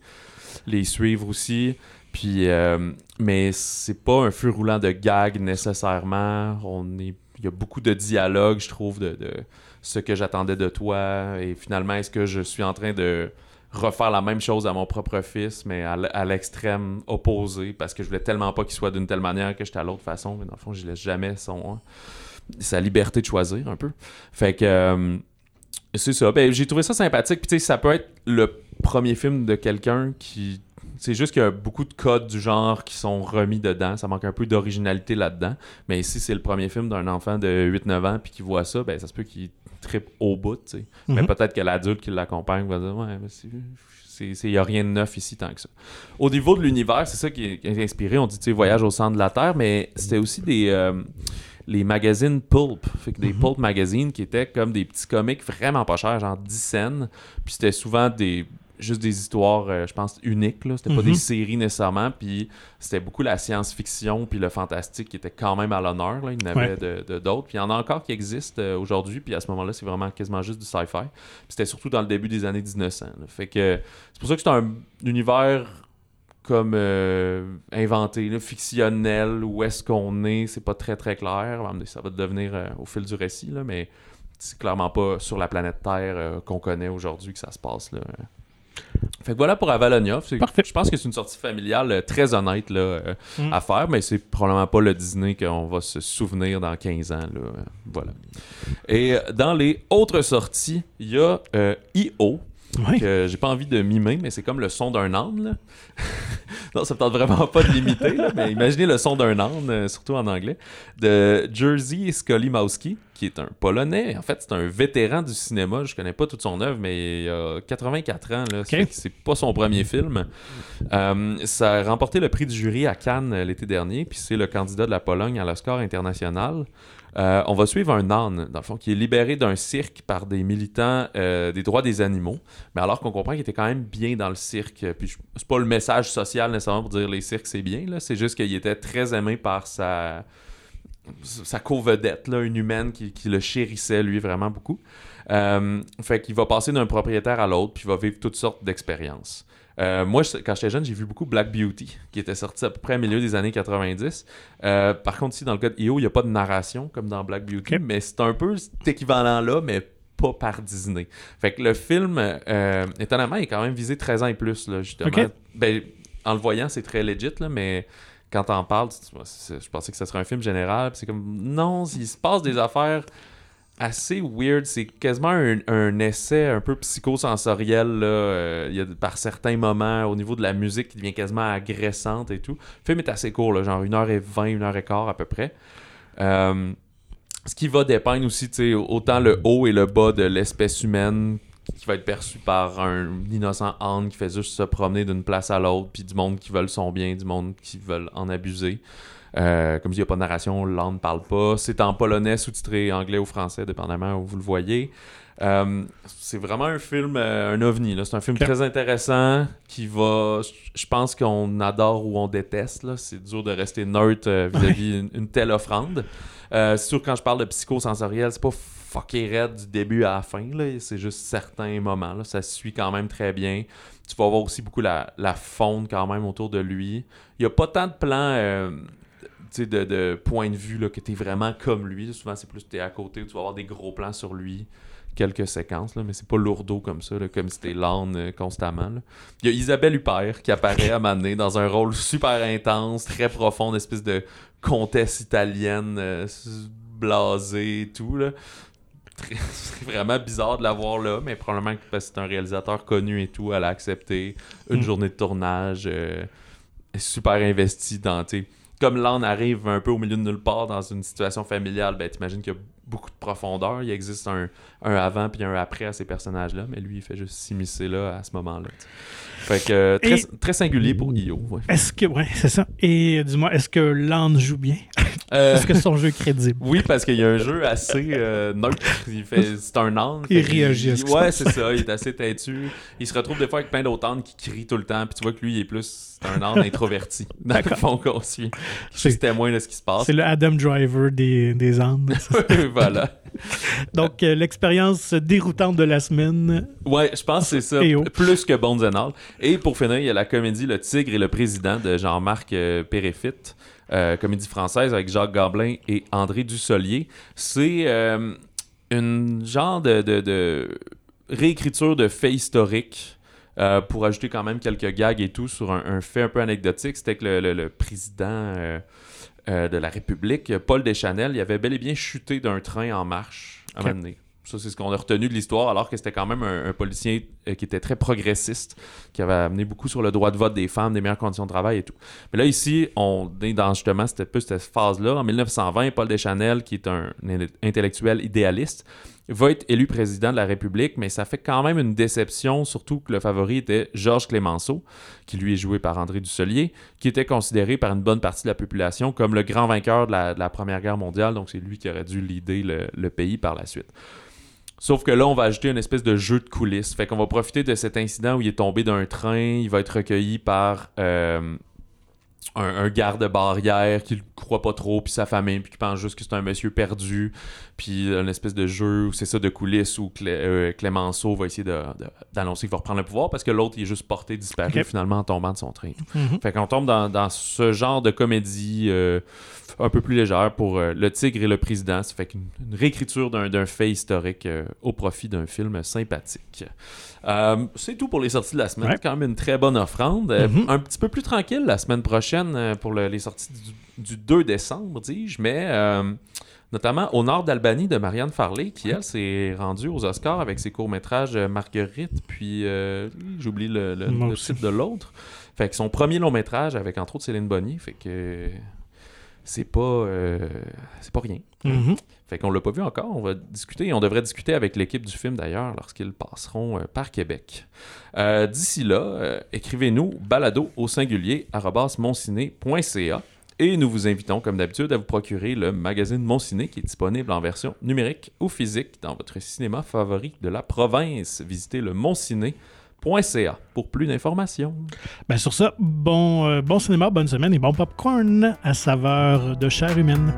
[SPEAKER 2] les suivre aussi. Puis, euh, mais c'est pas un feu roulant de gags nécessairement. On est, il y a beaucoup de dialogue, je trouve, de, ce que j'attendais de toi. Et finalement, est-ce que je suis en train de refaire la même chose à mon propre fils, mais à, l'extrême opposé, parce que je voulais tellement pas qu'il soit d'une telle manière que j'étais à l'autre façon. Mais dans le fond, je laisse jamais son sa liberté de choisir un peu. Fait que euh, c'est ça. Ben, j'ai trouvé ça sympathique. Puis tu sais, ça peut être le premier film de quelqu'un qui. C'est juste qu'il y a beaucoup de codes du genre qui sont remis dedans. Ça manque un peu d'originalité là-dedans. Mais si c'est le premier film d'un enfant de 8-9 ans puis qui voit ça, ben ça se peut qu'il trippe au bout, sais. Mais
[SPEAKER 1] Mhm.
[SPEAKER 2] peut-être que l'adulte qui l'accompagne va dire Ouais, mais c'est. Il n'y a rien de neuf ici tant que ça. Au niveau de l'univers, c'est ça qui est, qui est inspiré. On dit, tu sais, voyage au centre de la Terre, mais c'était aussi des. euh, les magazines Pulp, fait que des
[SPEAKER 1] Mhm.
[SPEAKER 2] Pulp magazines qui étaient comme des petits comics vraiment pas chers, genre 10 cents. Puis c'était souvent des juste des histoires, euh, je pense, uniques. Là. C'était pas
[SPEAKER 1] Mhm.
[SPEAKER 2] des séries nécessairement. Puis c'était beaucoup la science-fiction puis le fantastique qui était quand même à l'honneur. là. Il y en avait de- de- d'autres. Puis il y en a encore qui existent euh, aujourd'hui. Puis à ce moment-là, c'est vraiment quasiment juste du sci-fi. Puis c'était surtout dans le début des années 1900. là. Fait que c'est pour ça que c'est un univers comme euh, inventé, là, fictionnel, où est-ce qu'on est, c'est pas très très clair. Ça va devenir euh, au fil du récit, là, mais c'est clairement pas sur la planète Terre euh, qu'on connaît aujourd'hui que ça se passe. Là. Fait que voilà pour Avalonia. Je pense que c'est une sortie familiale euh, très honnête là, euh,
[SPEAKER 1] Mm.
[SPEAKER 2] à faire, mais c'est probablement pas le Disney qu'on va se souvenir dans 15 ans. Là. Voilà. Et euh, dans les autres sorties, il y a euh, I.O
[SPEAKER 1] Ouais.
[SPEAKER 2] que j'ai pas envie de mimer, mais c'est comme le son d'un âne. Là. non, ça me tente vraiment pas de l'imiter, mais imaginez le son d'un âne, euh, surtout en anglais, de Jerzy Skolimowski, qui est un Polonais. En fait, c'est un vétéran du cinéma. Je connais pas toute son œuvre, mais il a 84 ans. Que C'est pas son premier film. Euh, ça a remporté le prix du jury à Cannes euh, l'été dernier, puis c'est le candidat de la Pologne à l'Oscar international. Euh, on va suivre un âne, dans le fond, qui est libéré d'un cirque par des militants euh, des droits des animaux. Mais alors qu'on comprend qu'il était quand même bien dans le cirque. Puis je- c'est pas le message social nécessairement pour dire les cirques c'est bien, là. C'est juste qu'il était très aimé par sa sa co-vedette, une humaine qui, le chérissait, lui, vraiment beaucoup. Euh, fait qu'il va passer d'un propriétaire à l'autre, puis il va vivre toutes sortes d'expériences. Euh, moi, je- quand j'étais jeune, j'ai vu beaucoup Black Beauty, qui était sorti à peu près au milieu des années 90. Euh, par contre, ici, dans le cas de EO, il n'y a pas de narration, comme dans Black Beauty, mais c'est un peu cet équivalent-là, mais pas par Disney. Fait que le film, euh, étonnamment, est quand même visé 13 ans et plus, là, justement. Ben, en le voyant, c'est très legit, là, mais quand t'en parles, tu- je pensais que ce serait un film général. C'est comme, non, il se passe des affaires. Assez weird. C'est quasiment un, essai un peu psychosensoriel là, euh, il y a, par certains moments au niveau de la musique qui devient quasiment agressante et tout. Le film est assez court, genre 1h20, 1h15 à peu près. Euh, ce qui va dépeindre aussi, autant le haut et le bas de l'espèce humaine qui va être perçu par un innocent âne qui fait juste se promener d'une place à l'autre, puis du monde qui veulent son bien, du monde qui veulent en abuser. Euh, comme je dis, il n'y a pas de narration, l'âne ne parle pas. C'est en polonais, sous-titré anglais ou français, dépendamment où vous le voyez. Euh, c'est vraiment un film, euh, un ovni. C'est un film très intéressant qui va. Je pense qu'on adore ou on déteste. C'est dur de rester neutre vis-à-vis d'une une telle offrande. C'est sûr, quand je parle de psychosensoriel, c'est pas fucké raide du début à la fin. C'est juste certains moments. Là. Ça se suit quand même très bien. Tu vas voir aussi beaucoup la, la faune quand même autour de lui. Il n'y a pas tant de plans. De, de point de vue là, que tu es vraiment comme lui. Souvent, c'est plus tu es à côté, tu vas avoir des gros plans sur lui, quelques séquences, là, mais c'est pas lourdeau comme ça, là, comme si t'es l'âne euh, constamment. Il y a Isabelle Huppert qui apparaît à m'amener dans un rôle super intense, très profond, une espèce de comtesse italienne euh, blasée et tout. Là. C'est vraiment bizarre de la voir là, mais probablement que parce que c'est un réalisateur connu et tout, elle a accepté une
[SPEAKER 1] Mm.
[SPEAKER 2] journée de tournage. euh, super investie dans, comme l'âne arrive un peu au milieu de nulle part dans une situation familiale, ben t'imagines qu'il y a beaucoup de profondeur. Il existe un, un avant puis un après à ces personnages-là, mais lui, il fait juste s'immiscer là à ce moment-là. Fait que euh, très,
[SPEAKER 1] Et-
[SPEAKER 2] très singulier pour Io. ouais.
[SPEAKER 1] Est-ce que. Ouais, c'est ça. Et euh, dis-moi, est-ce que l'âne joue bien?
[SPEAKER 2] Euh,
[SPEAKER 1] Est-ce que son jeu est crédible?
[SPEAKER 2] Oui, parce qu'il y a un jeu assez euh, neutre. Il fait, c'est un âne.
[SPEAKER 1] Il réagit se
[SPEAKER 2] Ouais, c'est ça. Il est assez têtu. Il se retrouve des fois avec plein d'autres ânes qui crient tout le temps. Puis tu vois que lui, il est plus c'est un âne introverti. Dans le fond qu'on suit.
[SPEAKER 1] C'est-
[SPEAKER 2] Juste témoin de ce qui se passe.
[SPEAKER 1] C'est le Adam Driver des, des ânes.
[SPEAKER 2] voilà.
[SPEAKER 1] Donc, euh, l'expérience déroutante de la semaine.
[SPEAKER 2] Ouais, je pense que c'est ça.
[SPEAKER 1] Oh.
[SPEAKER 2] Plus que Bones and All. Et pour finir, il y a la comédie Le Tigre et le Président de Jean-Marc euh, Péréfitte. euh, comédie française avec Jacques Gamblin et André Dussolier. C'est euh, une genre de, de- de réécriture de faits historiques euh, pour ajouter quand même quelques gags et tout sur un, un fait un peu anecdotique. C'était que le, le- le président euh, euh, de la République, Paul Deschanel, il avait bel et bien chuté d'un train en marche à un
[SPEAKER 1] Ok.
[SPEAKER 2] moment donné. Ça, c'est ce qu'on a retenu de l'histoire, alors que c'était quand même un, un policier euh, qui était très progressiste, qui avait amené beaucoup sur le droit de vote des femmes, des meilleures conditions de travail et tout. Mais là, ici, on est dans justement cette, cette phase-là. En 1920, Paul Deschanel, qui est un, un intellectuel idéaliste, va être élu président de la République, mais ça fait quand même une déception, surtout que le favori était Georges Clémenceau, qui lui est joué par André Dussolier, qui était considéré par une bonne partie de la population comme le grand vainqueur de la, Première Guerre mondiale, donc c'est lui qui aurait dû leader le, pays par la suite. Sauf que là, on va ajouter une espèce de jeu de coulisses. Fait qu'on va profiter de cet incident où il est tombé d'un train, il va être recueilli par euh, un, un garde-barrière qui le croit pas trop, puis sa famille, puis qui pense juste que c'est un monsieur perdu, puis une espèce de jeu où c'est ça de coulisses où Clé- euh, Clémenceau va essayer d'annoncer qu'il va reprendre le pouvoir parce que l'autre il est juste porté disparu finalement en tombant de son train.
[SPEAKER 1] Mhm.
[SPEAKER 2] Fait qu'on tombe dans, dans ce genre de comédie euh, un peu plus légère pour euh, Le Tigre et le Président. Ça fait qu'une une réécriture d'un fait historique au profit d'un film sympathique. C'est tout pour les sorties de la semaine.
[SPEAKER 1] Ouais.
[SPEAKER 2] Quand même une très bonne offrande.
[SPEAKER 1] Mhm.
[SPEAKER 2] Un petit peu plus tranquille la semaine prochaine pour le- les sorties du, du 2 décembre, dis-je, mais notamment au nord d'Albanie de Marianne Farley, qui elle s'est rendue aux Oscars avec ses courts-métrages euh, Marguerite, puis euh, j'oublie le, titre de l'autre. Fait que son premier long métrage avec entre autres Céline Bonnier, fait que c'est pas euh, c'est pas rien.
[SPEAKER 1] Mhm.
[SPEAKER 2] Fait qu'on l'a pas vu encore, on va discuter on devrait discuter avec l'équipe du film d'ailleurs lorsqu'ils passeront euh, par Québec. Euh, D'ici là, écrivez-nous balado au singulier et nous vous invitons comme d'habitude à vous procurer le magazine Mon Ciné qui est disponible en version numérique ou physique dans votre cinéma favori de la province. Visitez le monciné.ca pour plus d'informations.
[SPEAKER 1] Ben, sur ça, bon, euh, bon cinéma, bonne semaine et bon popcorn à saveur de chair humaine.